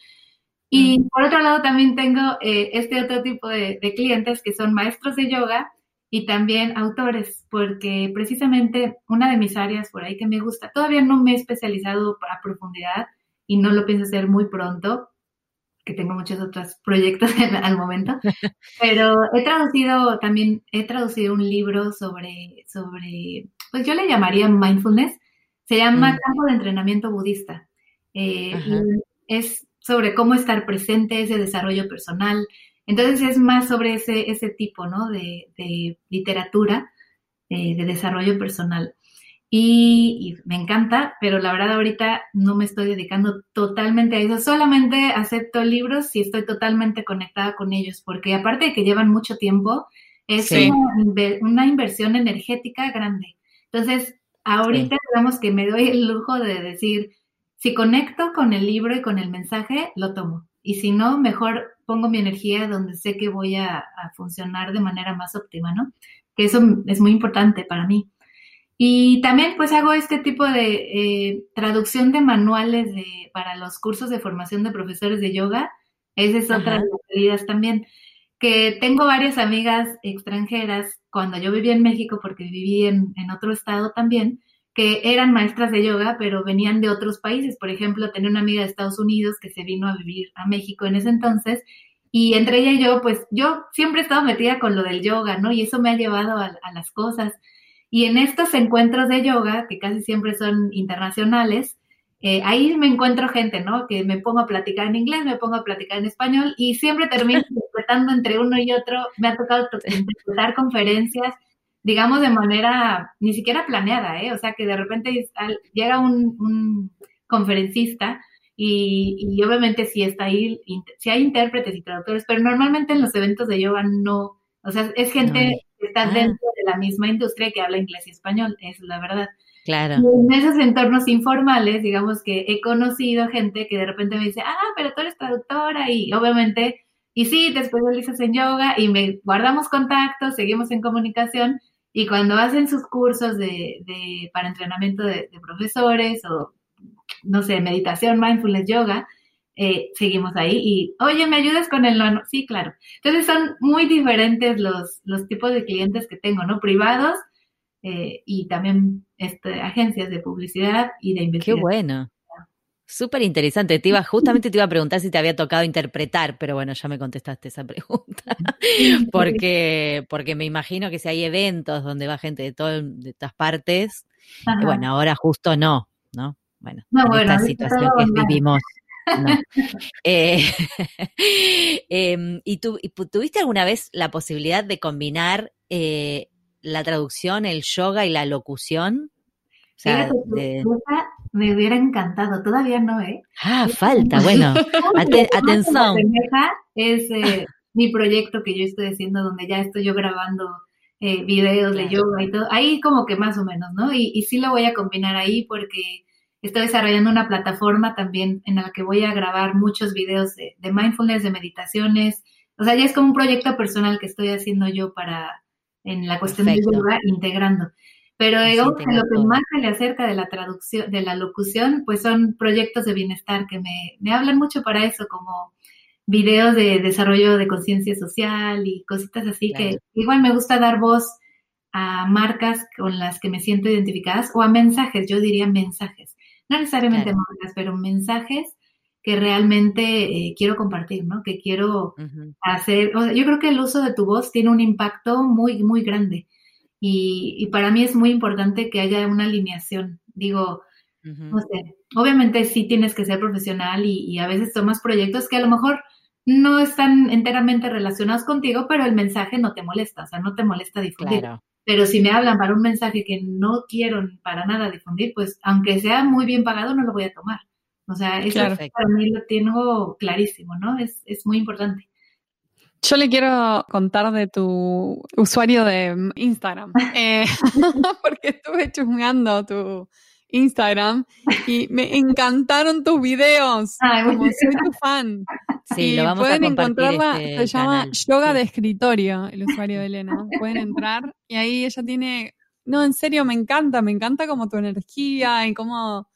Y por otro lado también tengo este otro tipo de, de clientes que son maestros de yoga y también autores, porque precisamente una de mis áreas por ahí que me gusta, todavía no me he especializado a profundidad y no lo pienso hacer muy pronto, que tengo muchos otros proyectos al momento, pero he traducido también, he traducido un libro sobre, sobre, pues yo le llamaría mindfulness, se llama mm. Campo de Entrenamiento Budista. Eh, es sobre cómo estar presente, ese desarrollo personal. Entonces es más sobre ese, ese tipo, ¿no? De, literatura, eh, de desarrollo personal y, me encanta, pero la verdad ahorita no me estoy dedicando totalmente a eso, solamente acepto libros si estoy totalmente conectada con ellos, porque aparte de que llevan mucho tiempo, es una, inversión energética grande. Entonces, ahorita digamos que me doy el lujo de decir, si conecto con el libro y con el mensaje, lo tomo. Y si no, mejor pongo mi energía donde sé que voy a, a funcionar de manera más óptima, ¿no? Que eso es muy importante para mí. Y también pues hago este tipo de eh, traducción de manuales de, para los cursos de formación de profesores de yoga. Esa es otra de las medidas también. Que tengo varias amigas extranjeras cuando yo vivía en México, porque viví en, en otro estado también, que eran maestras de yoga, pero venían de otros países. Por ejemplo, tenía una amiga de Estados Unidos que se vino a vivir a México en ese entonces. Y entre ella y yo, pues yo siempre he estado metida con lo del yoga, ¿no? Y eso me ha llevado a, a las cosas. Y en estos encuentros de yoga, que casi siempre son internacionales, eh, ahí me encuentro gente, ¿no? Que me pongo a platicar en inglés, me pongo a platicar en español y siempre termino interpretando entre uno y otro. Me ha tocado interpretar conferencias, digamos, de manera ni siquiera planeada, ¿eh? O sea, que de repente llega un, conferencista y, y, obviamente si está ahí, si hay intérpretes y traductores, pero normalmente en los eventos de yoga no, o sea, es gente que está ah. dentro de la misma industria que habla inglés y español, es la verdad. Claro. en esos entornos informales, digamos que he conocido gente que de repente me dice, ah, pero tú eres traductora y obviamente, y sí, después realizas en yoga y me guardamos contactos, seguimos en comunicación y cuando hacen sus cursos de, de para entrenamiento de, de profesores o, no sé, meditación, mindfulness, yoga, eh, seguimos ahí y, oye, ¿me ayudas con el no? Sí, claro. Entonces son muy diferentes los, los tipos de clientes que tengo, ¿no? Privados eh, y también este, agencias de publicidad y de investigación. Qué bueno. Súper interesante. Te iba, justamente te iba a preguntar si te había tocado interpretar, pero bueno, ya me contestaste esa pregunta. porque, porque me imagino que si hay eventos donde va gente de, todo, de todas partes, bueno, ahora justo no, ¿no? Bueno, en esta situación que vivimos. Eh, em, ¿Y tú tuviste alguna vez la posibilidad de combinar eh, la traducción, el yoga y la locución? O sea, me hubiera encantado, todavía no, ¿eh? Ah, falta, bueno, atención. Es eh, mi proyecto que yo estoy haciendo, donde ya estoy yo grabando videos de yoga y todo, ahí como que más o menos, ¿no? Y, y sí lo voy a combinar ahí porque Estoy desarrollando una plataforma también en la que voy a grabar muchos videos de, mindfulness, de meditaciones. O sea, ya es como un proyecto personal que estoy haciendo yo para, en la cuestión de yoga, integrando. Pero digamos que lo que más se le acerca de la traducción, de la locución, pues son proyectos de bienestar que me, me hablan mucho para eso, como videos de desarrollo de conciencia social y cositas así que igual me gusta dar voz a marcas con las que me siento identificadas o a mensajes, yo diría mensajes no necesariamente marcas, pero mensajes que realmente eh, quiero compartir, ¿no? Que quiero hacer. yo creo que el uso de tu voz tiene un impacto muy, muy grande. Y, para mí es muy importante que haya una alineación. Digo, no sé, obviamente sí tienes que ser profesional y, a veces tomas proyectos que a lo mejor no están enteramente relacionados contigo, pero el mensaje no te molesta, o sea, no te molesta difundir. Pero si me hablan para un mensaje que no quiero para nada difundir, pues aunque sea muy bien pagado, no lo voy a tomar. O sea, eso para mí lo tengo clarísimo, ¿no? Es, es muy importante. Yo le quiero contar de tu usuario de Instagram, eh, porque estuve chusmeando tu Instagram y me encantaron tus videos, como soy tu fan. Sí, lo vamos pueden a encontrarla, este se llama Yoga de Escritorio, el usuario de Elena. Pueden entrar y ahí ella tiene, no, en serio, me encanta, me encanta como tu energía y cómo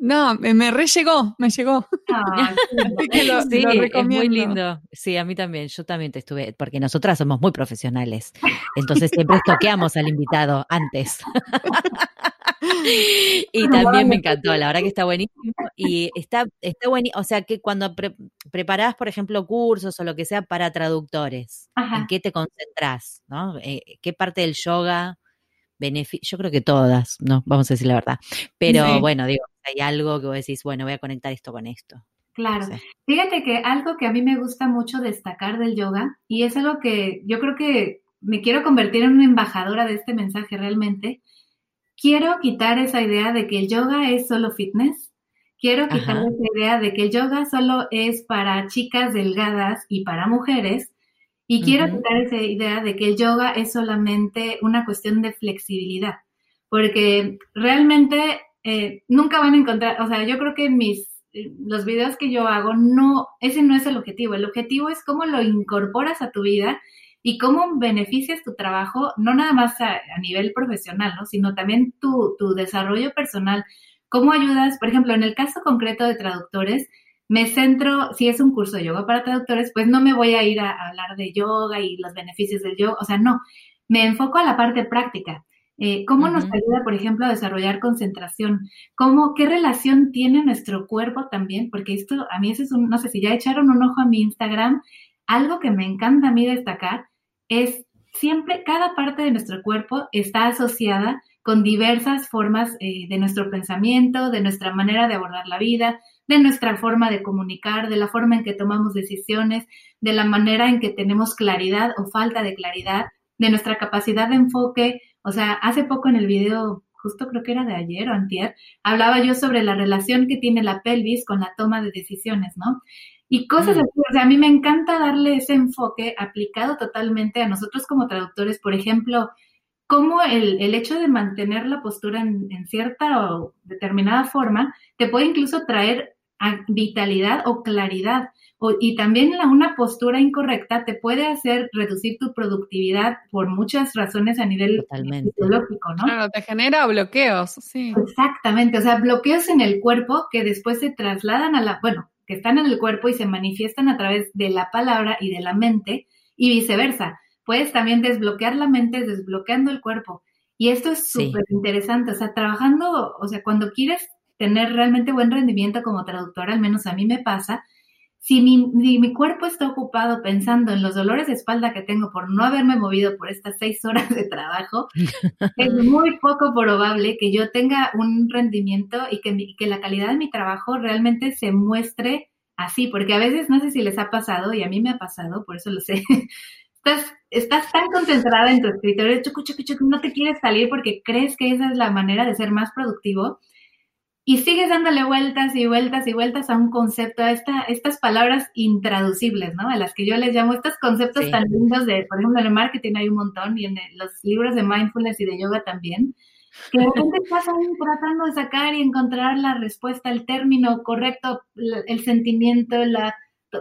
no, me, re llegó, me llegó. Ah, sí, es muy lindo. Sí, a mí también, yo también te estuve, porque nosotras somos muy profesionales. Entonces siempre toqueamos al invitado antes. y también me encantó, la verdad que está buenísimo. Y está, está buenísimo, o sea que cuando preparás, por ejemplo, cursos o lo que sea para traductores, ¿en qué te concentras? ¿no? Eh, ¿Qué parte del yoga? yo creo que todas, no, vamos a decir la verdad. Pero bueno, digo, hay algo que vos decís, bueno, voy a conectar esto con esto. Claro. Fíjate que algo que a mí me gusta mucho destacar del yoga, y es algo que yo creo que me quiero convertir en una embajadora de este mensaje realmente, quiero quitar esa idea de que el yoga es solo fitness. Quiero quitar esa idea de que el yoga solo es para chicas delgadas y para mujeres. Y quiero quitar esa idea de que el yoga es solamente una cuestión de flexibilidad. Porque realmente eh, nunca van a encontrar, o sea, yo creo que mis, los videos que yo hago, no, ese no es el objetivo. El objetivo es cómo lo incorporas a tu vida y cómo beneficias tu trabajo, no nada más a, nivel profesional, ¿no? sino también tu, tu desarrollo personal. ¿Cómo ayudas? Por ejemplo, en el caso concreto de traductores, me centro, si es un curso de yoga para traductores, pues no me voy a ir a, hablar de yoga y los beneficios del yoga, o sea, no, me enfoco a la parte práctica. Eh, ¿Cómo nos ayuda, por ejemplo, a desarrollar concentración? ¿Cómo, ¿Qué relación tiene nuestro cuerpo también? Porque esto, a mí eso es un, no sé si ya echaron un ojo a mi Instagram, algo que me encanta a mí destacar es siempre, cada parte de nuestro cuerpo está asociada con diversas formas eh, de nuestro pensamiento, de nuestra manera de abordar la vida, de nuestra forma de comunicar, de la forma en que tomamos decisiones, de la manera en que tenemos claridad o falta de claridad, de nuestra capacidad de enfoque, o sea, hace poco en el video, justo creo que era de ayer o antier, hablaba yo sobre la relación que tiene la pelvis con la toma de decisiones, ¿no? Y cosas mm. así, o sea, a mí me encanta darle ese enfoque aplicado totalmente a nosotros como traductores, por ejemplo, cómo el, el hecho de mantener la postura en, cierta o determinada forma te puede incluso traer vitalidad o claridad y también la, una postura incorrecta te puede hacer reducir tu productividad por muchas razones a nivel fisiológico, ¿no? Claro, te genera bloqueos, sí. Exactamente, o sea, bloqueos en el cuerpo que después se trasladan a la, bueno, que están en el cuerpo y se manifiestan a través de la palabra y de la mente y viceversa. Puedes también desbloquear la mente desbloqueando el cuerpo. Y esto es súper interesante, o sea, trabajando, o sea, cuando quieres tener realmente buen rendimiento como traductora, al menos a mí me pasa, si mi, cuerpo está ocupado pensando en los dolores de espalda que tengo por no haberme movido por estas seis horas de trabajo, es muy poco probable que yo tenga un rendimiento y que, que la calidad de mi trabajo realmente se muestre así, porque a veces no sé si les ha pasado, y a mí me ha pasado, por eso lo sé. Estás, estás tan concentrada en tu escritorio, no te quieres salir porque crees que esa es la manera de ser más productivo y sigues dándole vueltas y vueltas y vueltas a un concepto, a esta, estas palabras intraducibles, ¿no? A las que yo les llamo estos conceptos tan lindos de, por ejemplo, en el marketing hay un montón y en los libros de mindfulness y de yoga también, que de repente estás tratando de sacar y encontrar la respuesta, el término correcto, el sentimiento, la,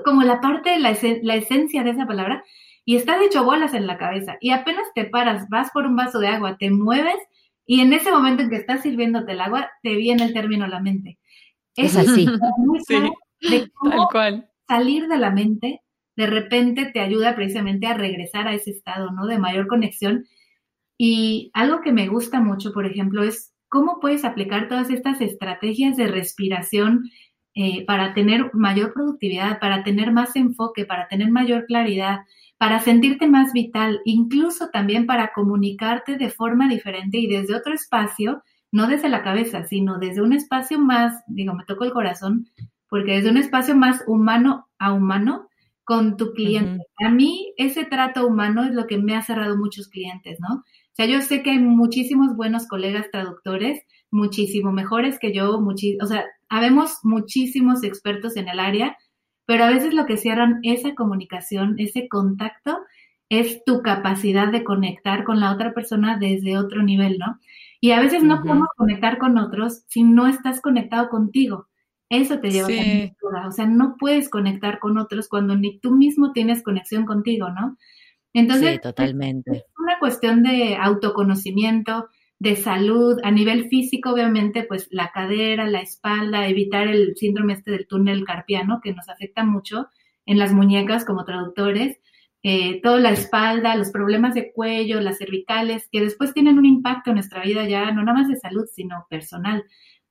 como la parte la, la esencia de esa palabra, y estás hecho bolas en la cabeza. Y apenas te paras, vas por un vaso de agua, te mueves y en ese momento en que estás sirviéndote el agua, te viene el término a la mente. Es, así. de cómo salir de la mente de repente te ayuda precisamente a regresar a ese estado, ¿no? De mayor conexión. Y algo que me gusta mucho, por ejemplo, es cómo puedes aplicar todas estas estrategias de respiración eh, para tener mayor productividad, para tener más enfoque, para tener mayor claridad, para sentirte más vital, incluso también para comunicarte de forma diferente y desde otro espacio, no desde la cabeza, sino desde un espacio más, digo, me toco el corazón, porque desde un espacio más humano a humano, con tu cliente. A mí ese trato humano es lo que me ha cerrado muchos clientes, ¿no? O sea, yo sé que hay muchísimos buenos colegas traductores, muchísimo mejores que yo, o sea, habemos muchísimos expertos en el área, pero a veces lo que cierran esa comunicación, ese contacto, es tu capacidad de conectar con la otra persona desde otro nivel, ¿no? Y a veces no podemos conectar con otros si no estás conectado contigo. Eso te lleva a la O sea, no puedes conectar con otros cuando ni tú mismo tienes conexión contigo, ¿no? Entonces, sí, totalmente. Es una cuestión de autoconocimiento, de salud, a nivel físico, obviamente, pues la cadera, la espalda, evitar el síndrome este del túnel carpiano, que nos afecta mucho en las muñecas como traductores, eh, toda la espalda, los problemas de cuello, las cervicales, que después tienen un impacto en nuestra vida ya, no nada más de salud, sino personal.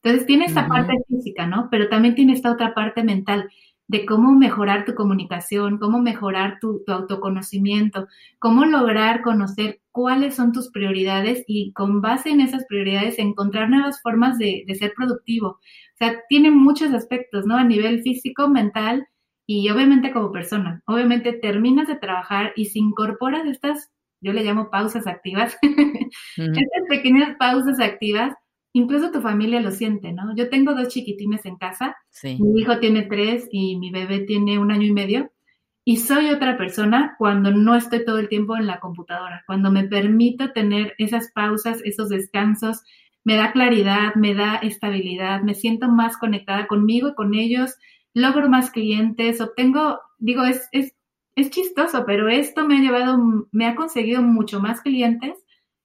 Entonces tiene esta parte física, ¿no? Pero también tiene esta otra parte mental de cómo mejorar tu comunicación, cómo mejorar tu, autoconocimiento, cómo lograr conocer cuáles son tus prioridades y con base en esas prioridades encontrar nuevas formas de, de ser productivo. O sea, tiene muchos aspectos, ¿no? A nivel físico, mental y obviamente como persona. Obviamente terminas de trabajar y si incorporas estas, yo le llamo pausas activas, estas pequeñas pausas activas, incluso tu familia lo siente, ¿no? Yo tengo dos chiquitines en casa, mi hijo tiene tres y mi bebé tiene un año y medio, y soy otra persona cuando no estoy todo el tiempo en la computadora, cuando me permito tener esas pausas, esos descansos, me da claridad, me da estabilidad, me siento más conectada conmigo y con ellos, logro más clientes, obtengo, digo, es, es, es chistoso, pero esto me ha llevado, me ha conseguido mucho más clientes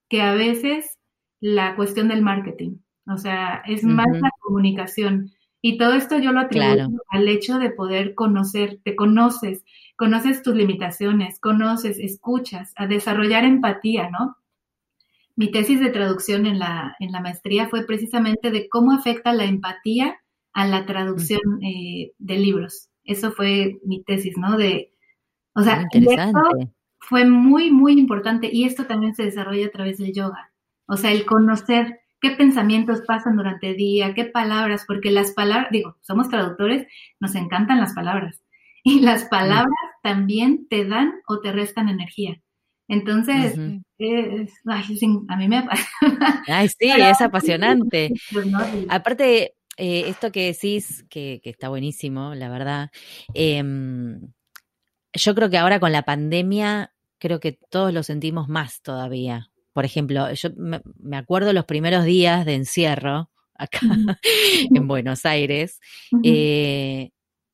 que a veces la cuestión del marketing. O sea, es más la comunicación. Y todo esto yo lo atribuyo al hecho de poder conocer, te conoces, conoces tus limitaciones, conoces, escuchas, a desarrollar empatía, ¿no? Mi tesis de traducción en la, en la maestría fue precisamente de cómo afecta la empatía a la traducción eh, de libros. Eso fue mi tesis, ¿no? De, o sea, fue muy, muy importante y esto también se desarrolla a través del yoga. O sea, el conocer qué pensamientos pasan durante el día, qué palabras, porque las palabras, digo, somos traductores, nos encantan las palabras. Y las palabras también te dan o te restan energía. Entonces, a mí me apasiona. Ay, sí, es apasionante. Pues, Aparte, eh, esto que decís, que, está buenísimo, la verdad, em, yo creo que ahora con la pandemia, creo que todos lo sentimos más todavía, por ejemplo, yo me, acuerdo los primeros días de encierro acá en Buenos Aires. Eh,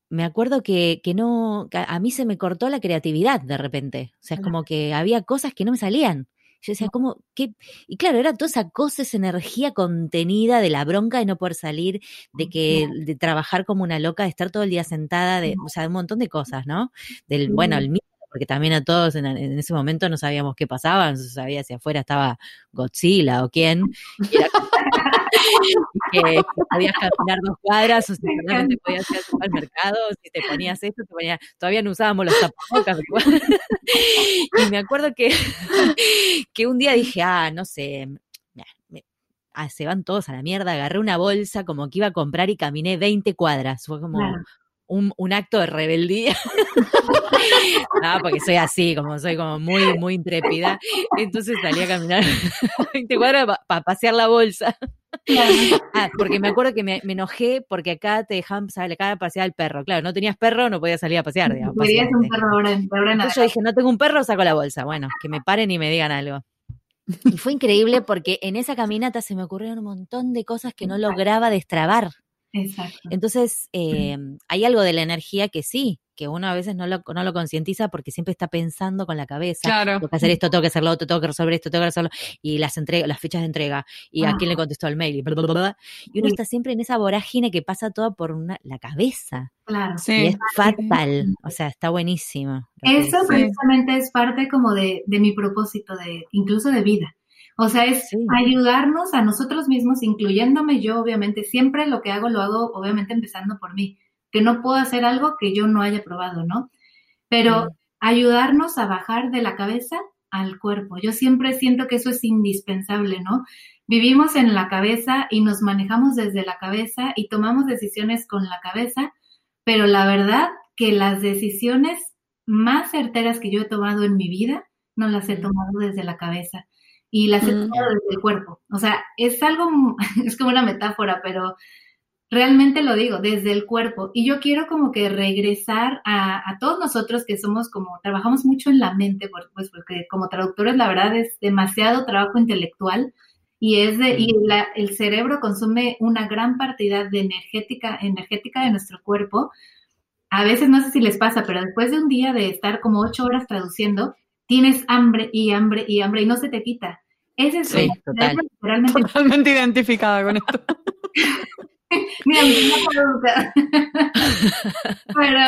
me acuerdo que, que no, a mí se me cortó la creatividad de repente. O sea, es como que había cosas que no me salían. Yo decía, ¿cómo? ¿Qué? Y claro, era toda esa cosa, esa energía contenida de la bronca de no poder salir, de que, de trabajar como una loca, de estar todo el día sentada, de, o sea, de un montón de cosas, ¿no? Del, bueno, el porque también a todos en, ese momento no sabíamos qué pasaba, no se sabía si afuera estaba Godzilla o quién. que, podías caminar dos cuadras o si realmente podías ir al supermercado, si te ponías esto, te ponías, todavía no usábamos los tapabocas. y me acuerdo que, que un día dije, ah, no sé, ah, se van todos a la mierda, agarré una bolsa como que iba a comprar y caminé 20 cuadras. Fue como, un, un acto de rebeldía. no, porque soy así, como soy como muy, muy intrépida. Entonces salí a caminar 20 cuadras para pasear la bolsa. Ah, porque me acuerdo que me, enojé porque acá te dejaban salir acá pasear al perro. Claro, no tenías perro, no podías salir a pasear, digamos. un perro ahora, Entonces yo dije, no tengo un perro, saco la bolsa. Bueno, que me paren y me digan algo. Y fue increíble porque en esa caminata se me ocurrieron un montón de cosas que no lograba destrabar. Exacto. Entonces, eh, hay algo de la energía que sí, que uno a veces no lo, no lo concientiza porque siempre está pensando con la cabeza. Claro. Tengo que hacer esto, tengo que hacer lo otro, tengo que resolver esto, tengo que resolverlo. Y las entregas, las fechas de entrega. Y a quién le contestó el mail. Y, y uno está siempre en esa vorágine que pasa toda por una, la cabeza. Claro. Sí. Y es fatal. O sea, está buenísimo. Eso precisamente es parte como de, de mi propósito, de incluso de vida. O sea, es ayudarnos a nosotros mismos, incluyéndome yo, obviamente. Siempre lo que hago, lo hago, obviamente, empezando por mí. Que no puedo hacer algo que yo no haya probado, ¿no? Pero ayudarnos a bajar de la cabeza al cuerpo. Yo siempre siento que eso es indispensable, ¿no? Vivimos en la cabeza y nos manejamos desde la cabeza y tomamos decisiones con la cabeza, pero la verdad que las decisiones más certeras que yo he tomado en mi vida, no las he tomado desde la cabeza y las he mm. desde el cuerpo. O sea, es algo, es como una metáfora, pero realmente lo digo, desde el cuerpo. Y yo quiero como que regresar a, todos nosotros que somos como, trabajamos mucho en la mente, pues porque como traductores la verdad es demasiado trabajo intelectual y es de, y el cerebro consume una gran cantidad de energética, energética de nuestro cuerpo. A veces no sé si les pasa, pero después de un día de estar como ocho horas traduciendo, tienes hambre y hambre y hambre y no se te quita. Ese es sí, totalmente identificada con esto. Mira, Pero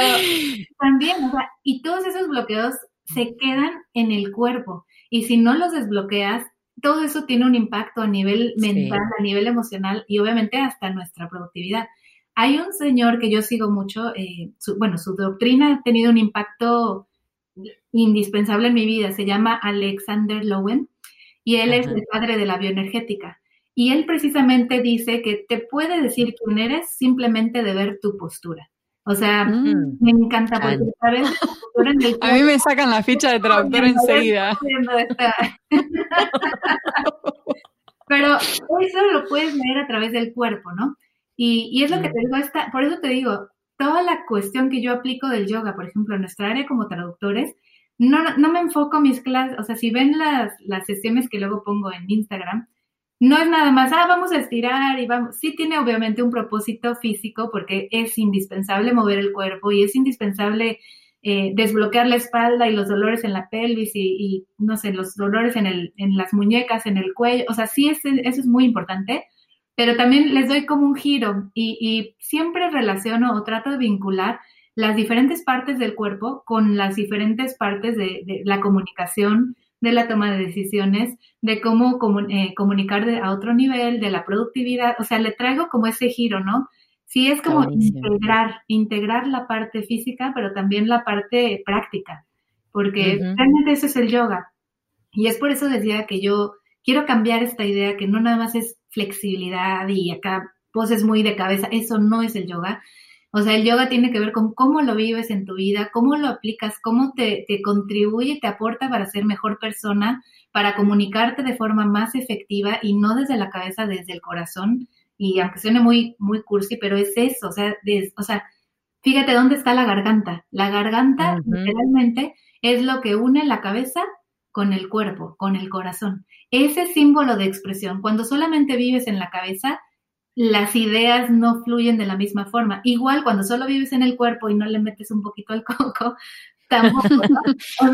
también, o sea, y todos esos bloqueos se quedan en el cuerpo. Y si no los desbloqueas, todo eso tiene un impacto a nivel mental, a nivel emocional y obviamente hasta nuestra productividad. Hay un señor que yo sigo mucho, eh, bueno, su doctrina ha tenido un impacto indispensable en mi vida, se llama Alexander Lowen y él es el padre de la bioenergética. Y él precisamente dice que te puede decir quién eres simplemente de ver tu postura. O sea, mm. me encanta porque a mí me sacan la ficha de traductor enseguida. Pero eso lo puedes leer a través del cuerpo, ¿no? Y, y es lo que te digo, esta, por eso te digo, toda la cuestión que yo aplico del yoga, por ejemplo, en nuestra área como traductores, no, no me enfoco mis clases, o sea, si ven las, las sesiones que luego pongo en Instagram, no es nada más, ah, vamos a estirar y vamos. Sí tiene obviamente un propósito físico porque es indispensable mover el cuerpo y es indispensable eh, desbloquear la espalda y los dolores en la pelvis y, no sé, los dolores en, el, en las muñecas, en el cuello. O sea, sí, es, eso es muy importante, pero también les doy como un giro y, y siempre relaciono o trato de vincular las diferentes partes del cuerpo con las diferentes partes de, de la comunicación, de la toma de decisiones, de cómo eh, comunicar a otro nivel, de la productividad, o sea, le traigo como ese giro, ¿no? Sí, es como integrar, integrar la parte física, pero también la parte práctica, porque realmente eso es el yoga. Y es por eso decía que yo quiero cambiar esta idea que no nada más es flexibilidad y acá poses muy de cabeza, eso no es el yoga, o sea, el yoga tiene que ver con cómo lo vives en tu vida, cómo lo aplicas, cómo te, te contribuye, te aporta para ser mejor persona, para comunicarte de forma más efectiva y no desde la cabeza, desde el corazón. Y aunque suene muy, muy cursi, pero es eso, o sea, o sea, fíjate dónde está la garganta. La garganta literalmente es lo que une la cabeza con el cuerpo, con el corazón. Ese símbolo de expresión, cuando solamente vives en la cabeza, las ideas no fluyen de la misma forma. Igual cuando solo vives en el cuerpo y no le metes un poquito al coco, tampoco.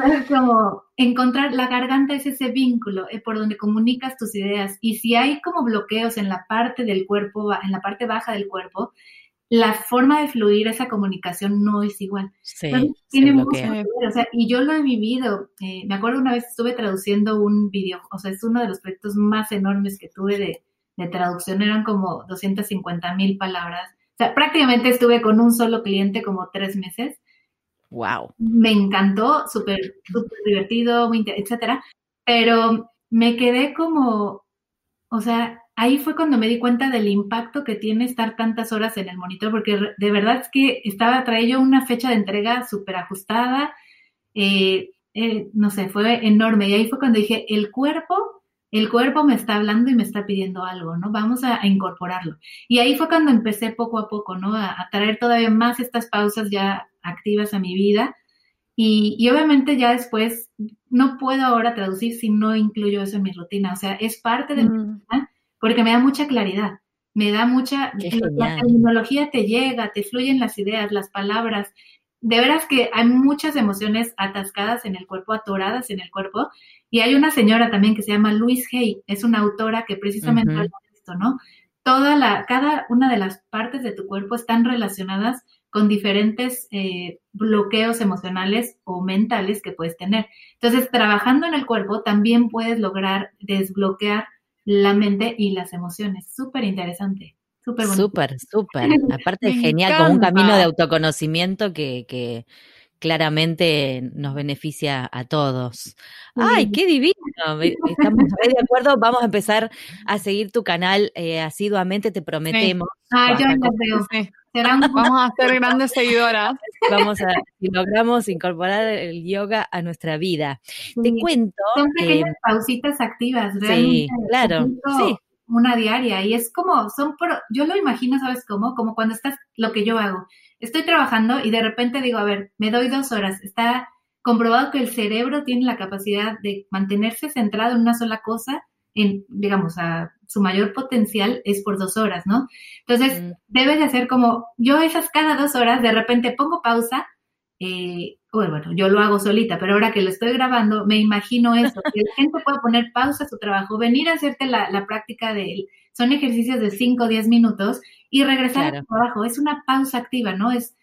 es como encontrar la garganta es ese vínculo eh, por donde comunicas tus ideas. Y si hay como bloqueos en la parte del cuerpo, en la parte baja del cuerpo, la forma de fluir esa comunicación no es igual. Sí, tiene mucho que ver, o sea, y yo lo he vivido. Eh, me acuerdo una vez estuve traduciendo un video, o sea, es uno de los proyectos más enormes que tuve de, de traducción eran como 250 mil palabras. O sea, prácticamente estuve con un solo cliente como tres meses. Wow. Me encantó, súper, súper divertido, etcétera. Pero me quedé como, o sea, ahí fue cuando me di cuenta del impacto que tiene estar tantas horas en el monitor, porque de verdad es que estaba, traía yo una fecha de entrega súper ajustada, eh, eh, no sé, fue enorme. Y ahí fue cuando dije, el cuerpo el cuerpo me está hablando y me está pidiendo algo, ¿no? Vamos a, incorporarlo. Y ahí fue cuando empecé poco a poco, ¿no? A, traer todavía más estas pausas ya activas a mi vida. Y, obviamente ya después no puedo ahora traducir si no incluyo eso en mi rutina. O sea, es parte de mi rutina porque me da mucha claridad, me da mucha... La terminología te llega, te fluyen las ideas, las palabras. De veras que hay muchas emociones atascadas en el cuerpo, atoradas en el cuerpo, y hay una señora también que se llama Louise Hay, es una autora que precisamente habla de esto, ¿no? Toda la, cada una de las partes de tu cuerpo están relacionadas con diferentes eh, bloqueos emocionales o mentales que puedes tener. Entonces, trabajando en el cuerpo también puedes lograr desbloquear la mente y las emociones. Súper interesante. Súper Súper, súper. Aparte, genial, como un camino de autoconocimiento que, que claramente nos beneficia a todos. ¡Ay, qué divino! Estamos de acuerdo, vamos a empezar a seguir tu canal eh, asiduamente, te prometemos. Ah, yo lo veo. Vamos a ser grandes seguidoras. vamos a, si logramos incorporar el yoga a nuestra vida. Te cuento. Son pequeñas pausitas activas, realmente. Sí, claro. Sí. Una diaria y es como, son, pro, yo lo imagino, ¿sabes cómo? Como cuando estás, lo que yo hago. Estoy trabajando y de repente digo, a ver, me doy dos horas. Está comprobado que el cerebro tiene la capacidad de mantenerse centrado en una sola cosa, en, digamos, a su mayor potencial es por dos horas, ¿no? Entonces, mm. debes de hacer como, yo esas cada dos horas, de repente pongo pausa, eh, bueno, yo lo hago solita, pero ahora que lo estoy grabando, me imagino eso, que la gente pueda poner pausa a su trabajo, venir a hacerte la, la práctica de, son ejercicios de 5 o 10 minutos y regresar al trabajo, es una pausa activa, ¿no? Es,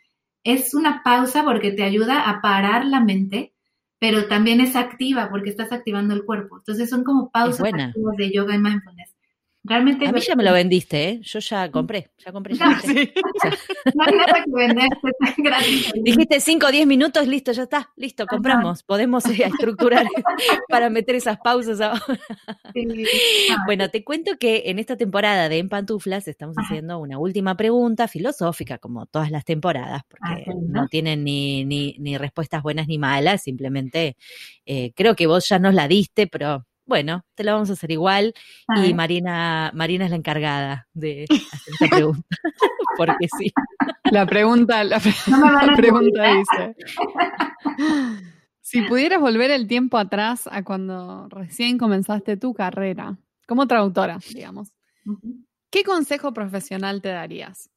es una pausa porque te ayuda a parar la mente, pero también es activa porque estás activando el cuerpo. Entonces son como pausas activas de yoga y mindfulness. Realmente a mí ya me lo vendiste, ¿eh? Yo ya compré, ya compré. Ya no hay nada que vender, gratis. Dijiste 5 o 10 minutos, listo, ya está, listo, compramos. Podemos eh, estructurar para meter esas pausas ahora. Bueno, te cuento que en esta temporada de En Pantuflas estamos haciendo una última pregunta filosófica, como todas las temporadas, porque ah, ¿no? tienen ni, ni, ni, respuestas buenas ni malas, simplemente eh, creo que vos ya nos la diste, pero bueno, te lo vamos a hacer igual. y Marina, Marina es la encargada de hacer esta pregunta. Porque sí. La pregunta, la, pregunta dice. Si pudieras volver el tiempo atrás a cuando recién comenzaste tu carrera, como traductora, digamos, ¿qué consejo profesional te darías?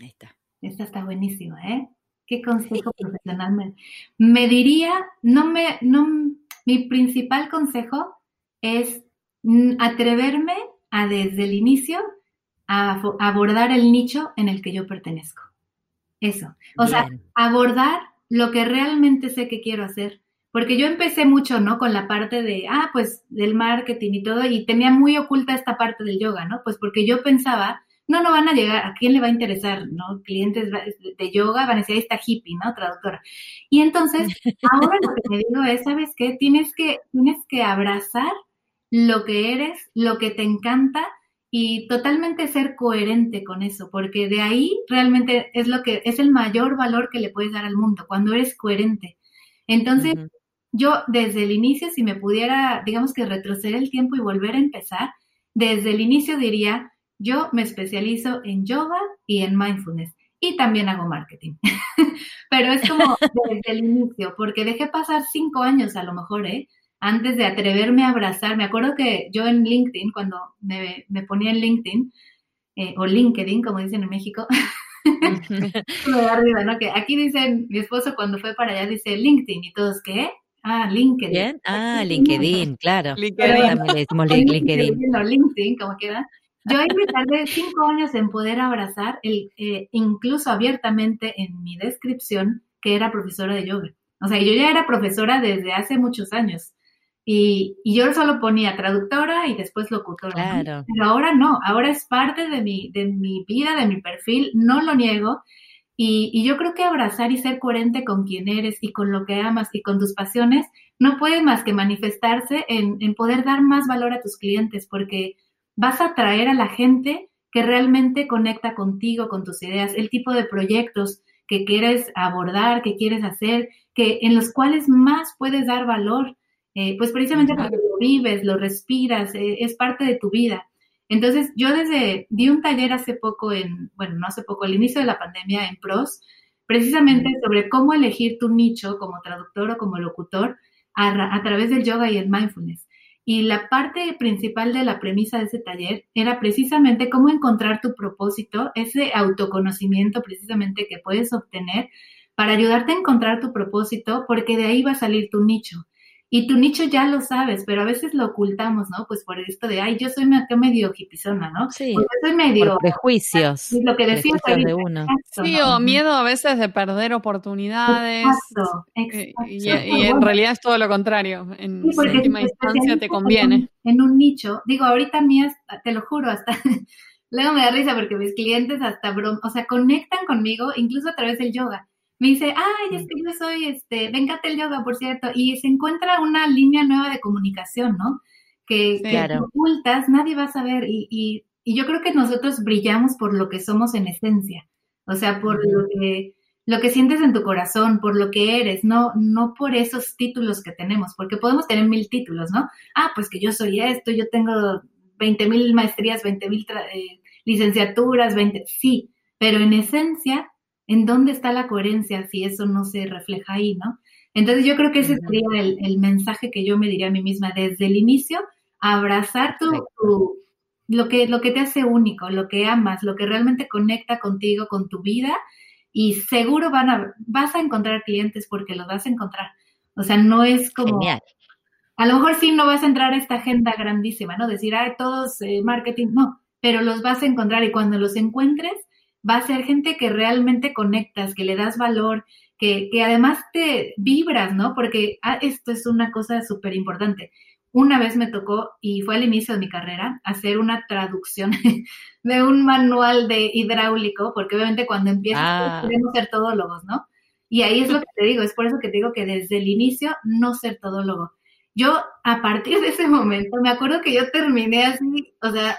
Ahí está. Esta está buenísima, ¿eh? ¿Qué consejo profesional me, me diría? No me, no, mi principal consejo es mm, atreverme a desde el inicio a abordar el nicho en el que yo pertenezco. Eso. O sea, abordar lo que realmente sé que quiero hacer. Porque yo empecé mucho, ¿no? Con la parte de, ah, pues del marketing y todo, y tenía muy oculta esta parte del yoga, ¿no? Pues porque yo pensaba, no, no van a llegar, ¿a quién le va a interesar, no? Clientes de yoga van a decir, ahí está hippie, ¿no? Traductora. Y entonces, ahora lo que me digo es, ¿sabes qué? Tienes que, tienes que abrazar lo que eres, lo que te encanta y totalmente ser coherente con eso, porque de ahí realmente es lo que es el mayor valor que le puedes dar al mundo, cuando eres coherente. Entonces, yo desde el inicio, si me pudiera, digamos que retroceder el tiempo y volver a empezar, desde el inicio diría, yo me especializo en yoga y en mindfulness y también hago marketing. Pero es como desde el inicio, porque dejé pasar cinco años a lo mejor, ¿eh? Antes de atreverme a abrazar, me acuerdo que yo en LinkedIn, cuando me, ponía en LinkedIn, eh, o LinkedIn, como dicen en México, me da risa, ¿no? Que aquí dicen, mi esposo cuando fue para allá dice LinkedIn y todos, ¿qué? Ah, LinkedIn. ¿Bien? Ah, LinkedIn, claro. LinkedIn. LinkedIn. No, LinkedIn, como queda. Yo ahí me tardé cinco años en poder abrazar, el, eh, incluso abiertamente en mi descripción, que era profesora de yoga. O sea, yo ya era profesora desde hace muchos años. Y, y, yo solo ponía traductora y después locutora. Claro. Pero ahora no, ahora es parte de mi, de mi vida, de mi perfil, no lo niego. Y, y, yo creo que abrazar y ser coherente con quien eres y con lo que amas y con tus pasiones no puede más que manifestarse en, en poder dar más valor a tus clientes porque vas a atraer a la gente que realmente conecta contigo, con tus ideas, el tipo de proyectos que quieres abordar, que quieres hacer, que en los cuales más puedes dar valor eh, pues precisamente porque lo vives, lo respiras, eh, es parte de tu vida. Entonces, yo desde, di un taller hace poco en, bueno, no hace poco, al inicio de la pandemia en PROS, precisamente sobre cómo elegir tu nicho como traductor o como locutor a, a través del yoga y el mindfulness. Y la parte principal de la premisa de ese taller era precisamente cómo encontrar tu propósito, ese autoconocimiento precisamente que puedes obtener para ayudarte a encontrar tu propósito, porque de ahí va a salir tu nicho. Y tu nicho ya lo sabes, pero a veces lo ocultamos, ¿no? Pues por esto de, ay, yo soy medio hipizona, ¿no? Sí. Porque soy medio. Por prejuicios. Lo que decías de uno. sí, o miedo a veces de perder oportunidades. Exacto, eh, Y, en realidad es todo lo contrario. En última instancia te conviene. En un nicho, digo, ahorita mías, te lo juro, hasta. Luego me da risa porque mis clientes hasta broma, o sea, conectan conmigo incluso a través del yoga me dice, ay, es que yo soy, este, vengate el yoga, por cierto, y se encuentra una línea nueva de comunicación, ¿no? Que, ocultas, nadie va a saber, y, y, yo creo que nosotros brillamos por lo que somos en esencia, o sea, por lo que, lo que sientes en tu corazón, por lo que eres, no, no por esos títulos que tenemos, porque podemos tener mil títulos, ¿no? Ah, pues que yo soy esto, yo tengo 20 mil maestrías, 20 mil eh, licenciaturas, 20, sí, pero en esencia, ¿en dónde está la coherencia si eso no se refleja ahí, ¿no? Entonces yo creo que ese sería el, mensaje que yo me diría a mí misma desde el inicio, abrazar tu, lo, que, lo que te hace único, lo que amas, lo que realmente conecta contigo, con tu vida, y seguro van a, vas a encontrar clientes porque los vas a encontrar. O sea, no es como... A lo mejor sí no vas a entrar a esta agenda grandísima, ¿no? Decir, ay, todos eh, marketing, no, pero los vas a encontrar y cuando los encuentres, va a ser gente que realmente conectas, que le das valor, que, que además te vibras, ¿no? Porque ah, esto es una cosa súper importante. Una vez me tocó, y fue al inicio de mi carrera, hacer una traducción de un manual de hidráulico, porque obviamente cuando empiezas ah. queremos ser todólogos, ¿no? Y ahí es lo que te digo, es por eso que te digo que desde el inicio no ser todólogo. Yo, a partir de ese momento, me acuerdo que yo terminé así, o sea,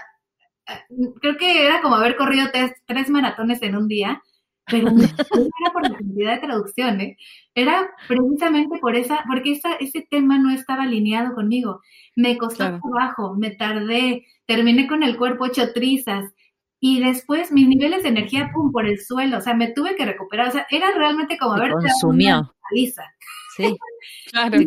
creo que era como haber corrido tres, maratones en un día, pero no era por la cantidad de traducciones, era precisamente por esa, porque esa, ese tema no estaba alineado conmigo. Me costó trabajo, me tardé, terminé con el cuerpo hecho trizas, y después mis niveles de energía, pum, por el suelo, o sea, me tuve que recuperar, o sea, era realmente como haber consumió. Una Sí, claro.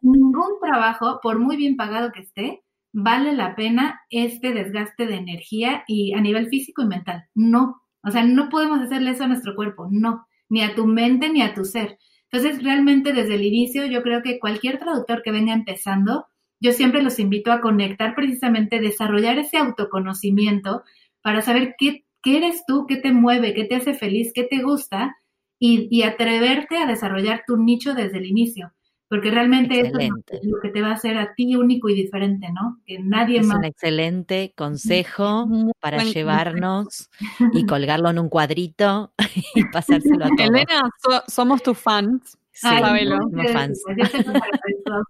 Ningún trabajo, por muy bien pagado que esté, vale la pena este desgaste de energía y a nivel físico y mental. No, o sea, no podemos hacerle eso a nuestro cuerpo, no, ni a tu mente ni a tu ser. Entonces, realmente desde el inicio, yo creo que cualquier traductor que venga empezando, yo siempre los invito a conectar precisamente, desarrollar ese autoconocimiento para saber qué, qué eres tú, qué te mueve, qué te hace feliz, qué te gusta y, y atreverte a desarrollar tu nicho desde el inicio porque realmente eso es lo que te va a hacer a ti único y diferente, ¿no? Que nadie es más. un excelente consejo para llevarnos y colgarlo en un cuadrito y pasárselo a todos. Elena, somos tus fans. Sí, somos fans.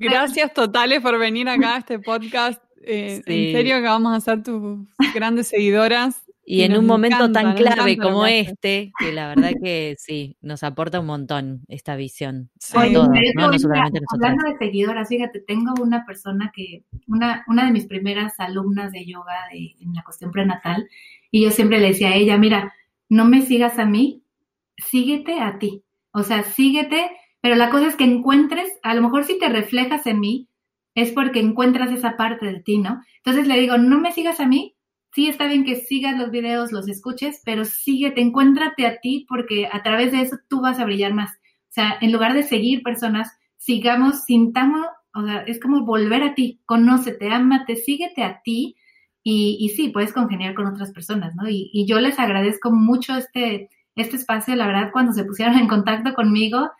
Gracias totales por venir acá a este podcast. Eh, en serio que vamos a ser tus grandes seguidoras. Y, en un momento tan clave como este, que la verdad que sí, nos aporta un montón esta visión. Sí. hablando de seguidoras, fíjate, tengo una persona que, una, una de mis primeras alumnas de yoga en la cuestión prenatal, y yo siempre le decía a ella, mira, no me sigas a mí, síguete a ti. O sea, síguete, pero la cosa es que encuentres, a lo mejor si te reflejas en mí, es porque encuentras esa parte de ti, ¿no? Entonces le digo, no me sigas a mí, sí está bien que sigas los videos, los escuches, pero síguete, encuéntrate a ti porque a través de eso tú vas a brillar más. O sea, en lugar de seguir personas, sigamos, sintamos, o sea, es como volver a ti, conócete, ámate, síguete a ti y, y sí, puedes congeniar con otras personas, ¿no? Y, y, yo les agradezco mucho este, este espacio, la verdad, cuando se pusieron en contacto conmigo,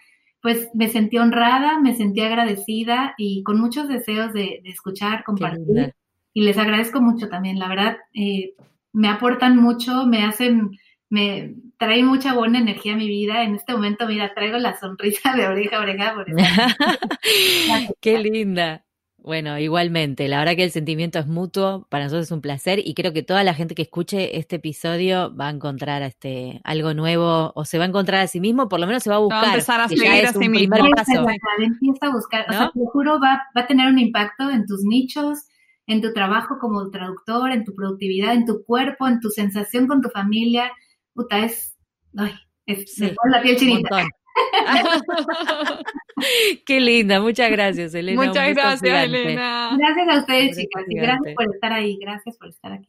pues me sentí honrada, me sentí agradecida y con muchos deseos de, de escuchar, compartir y les agradezco mucho también, la verdad, eh, me aportan mucho, me hacen, me trae mucha buena energía a mi vida. En este momento, mira, traigo la sonrisa de oreja a oreja. Por Qué linda. Bueno, igualmente, la verdad que el sentimiento es mutuo, para nosotros es un placer y creo que toda la gente que escuche este episodio va a encontrar este algo nuevo o se va a encontrar a sí mismo, por lo menos se va a buscar. Va a empezar a seguir a sí mismo. Empieza a buscar, o sea, te juro, va, va a tener un impacto en tus nichos, en tu trabajo como traductor, en tu productividad, en tu cuerpo, en tu sensación con tu familia. Puta, es. Ay, es la piel chinita. Qué linda, muchas gracias, Elena. Muchas gracias, Elena. Gracias a ustedes, chicas, y gracias por estar ahí, gracias por estar aquí.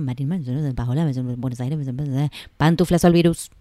Marín, Buenos Aires, pantuflas al virus.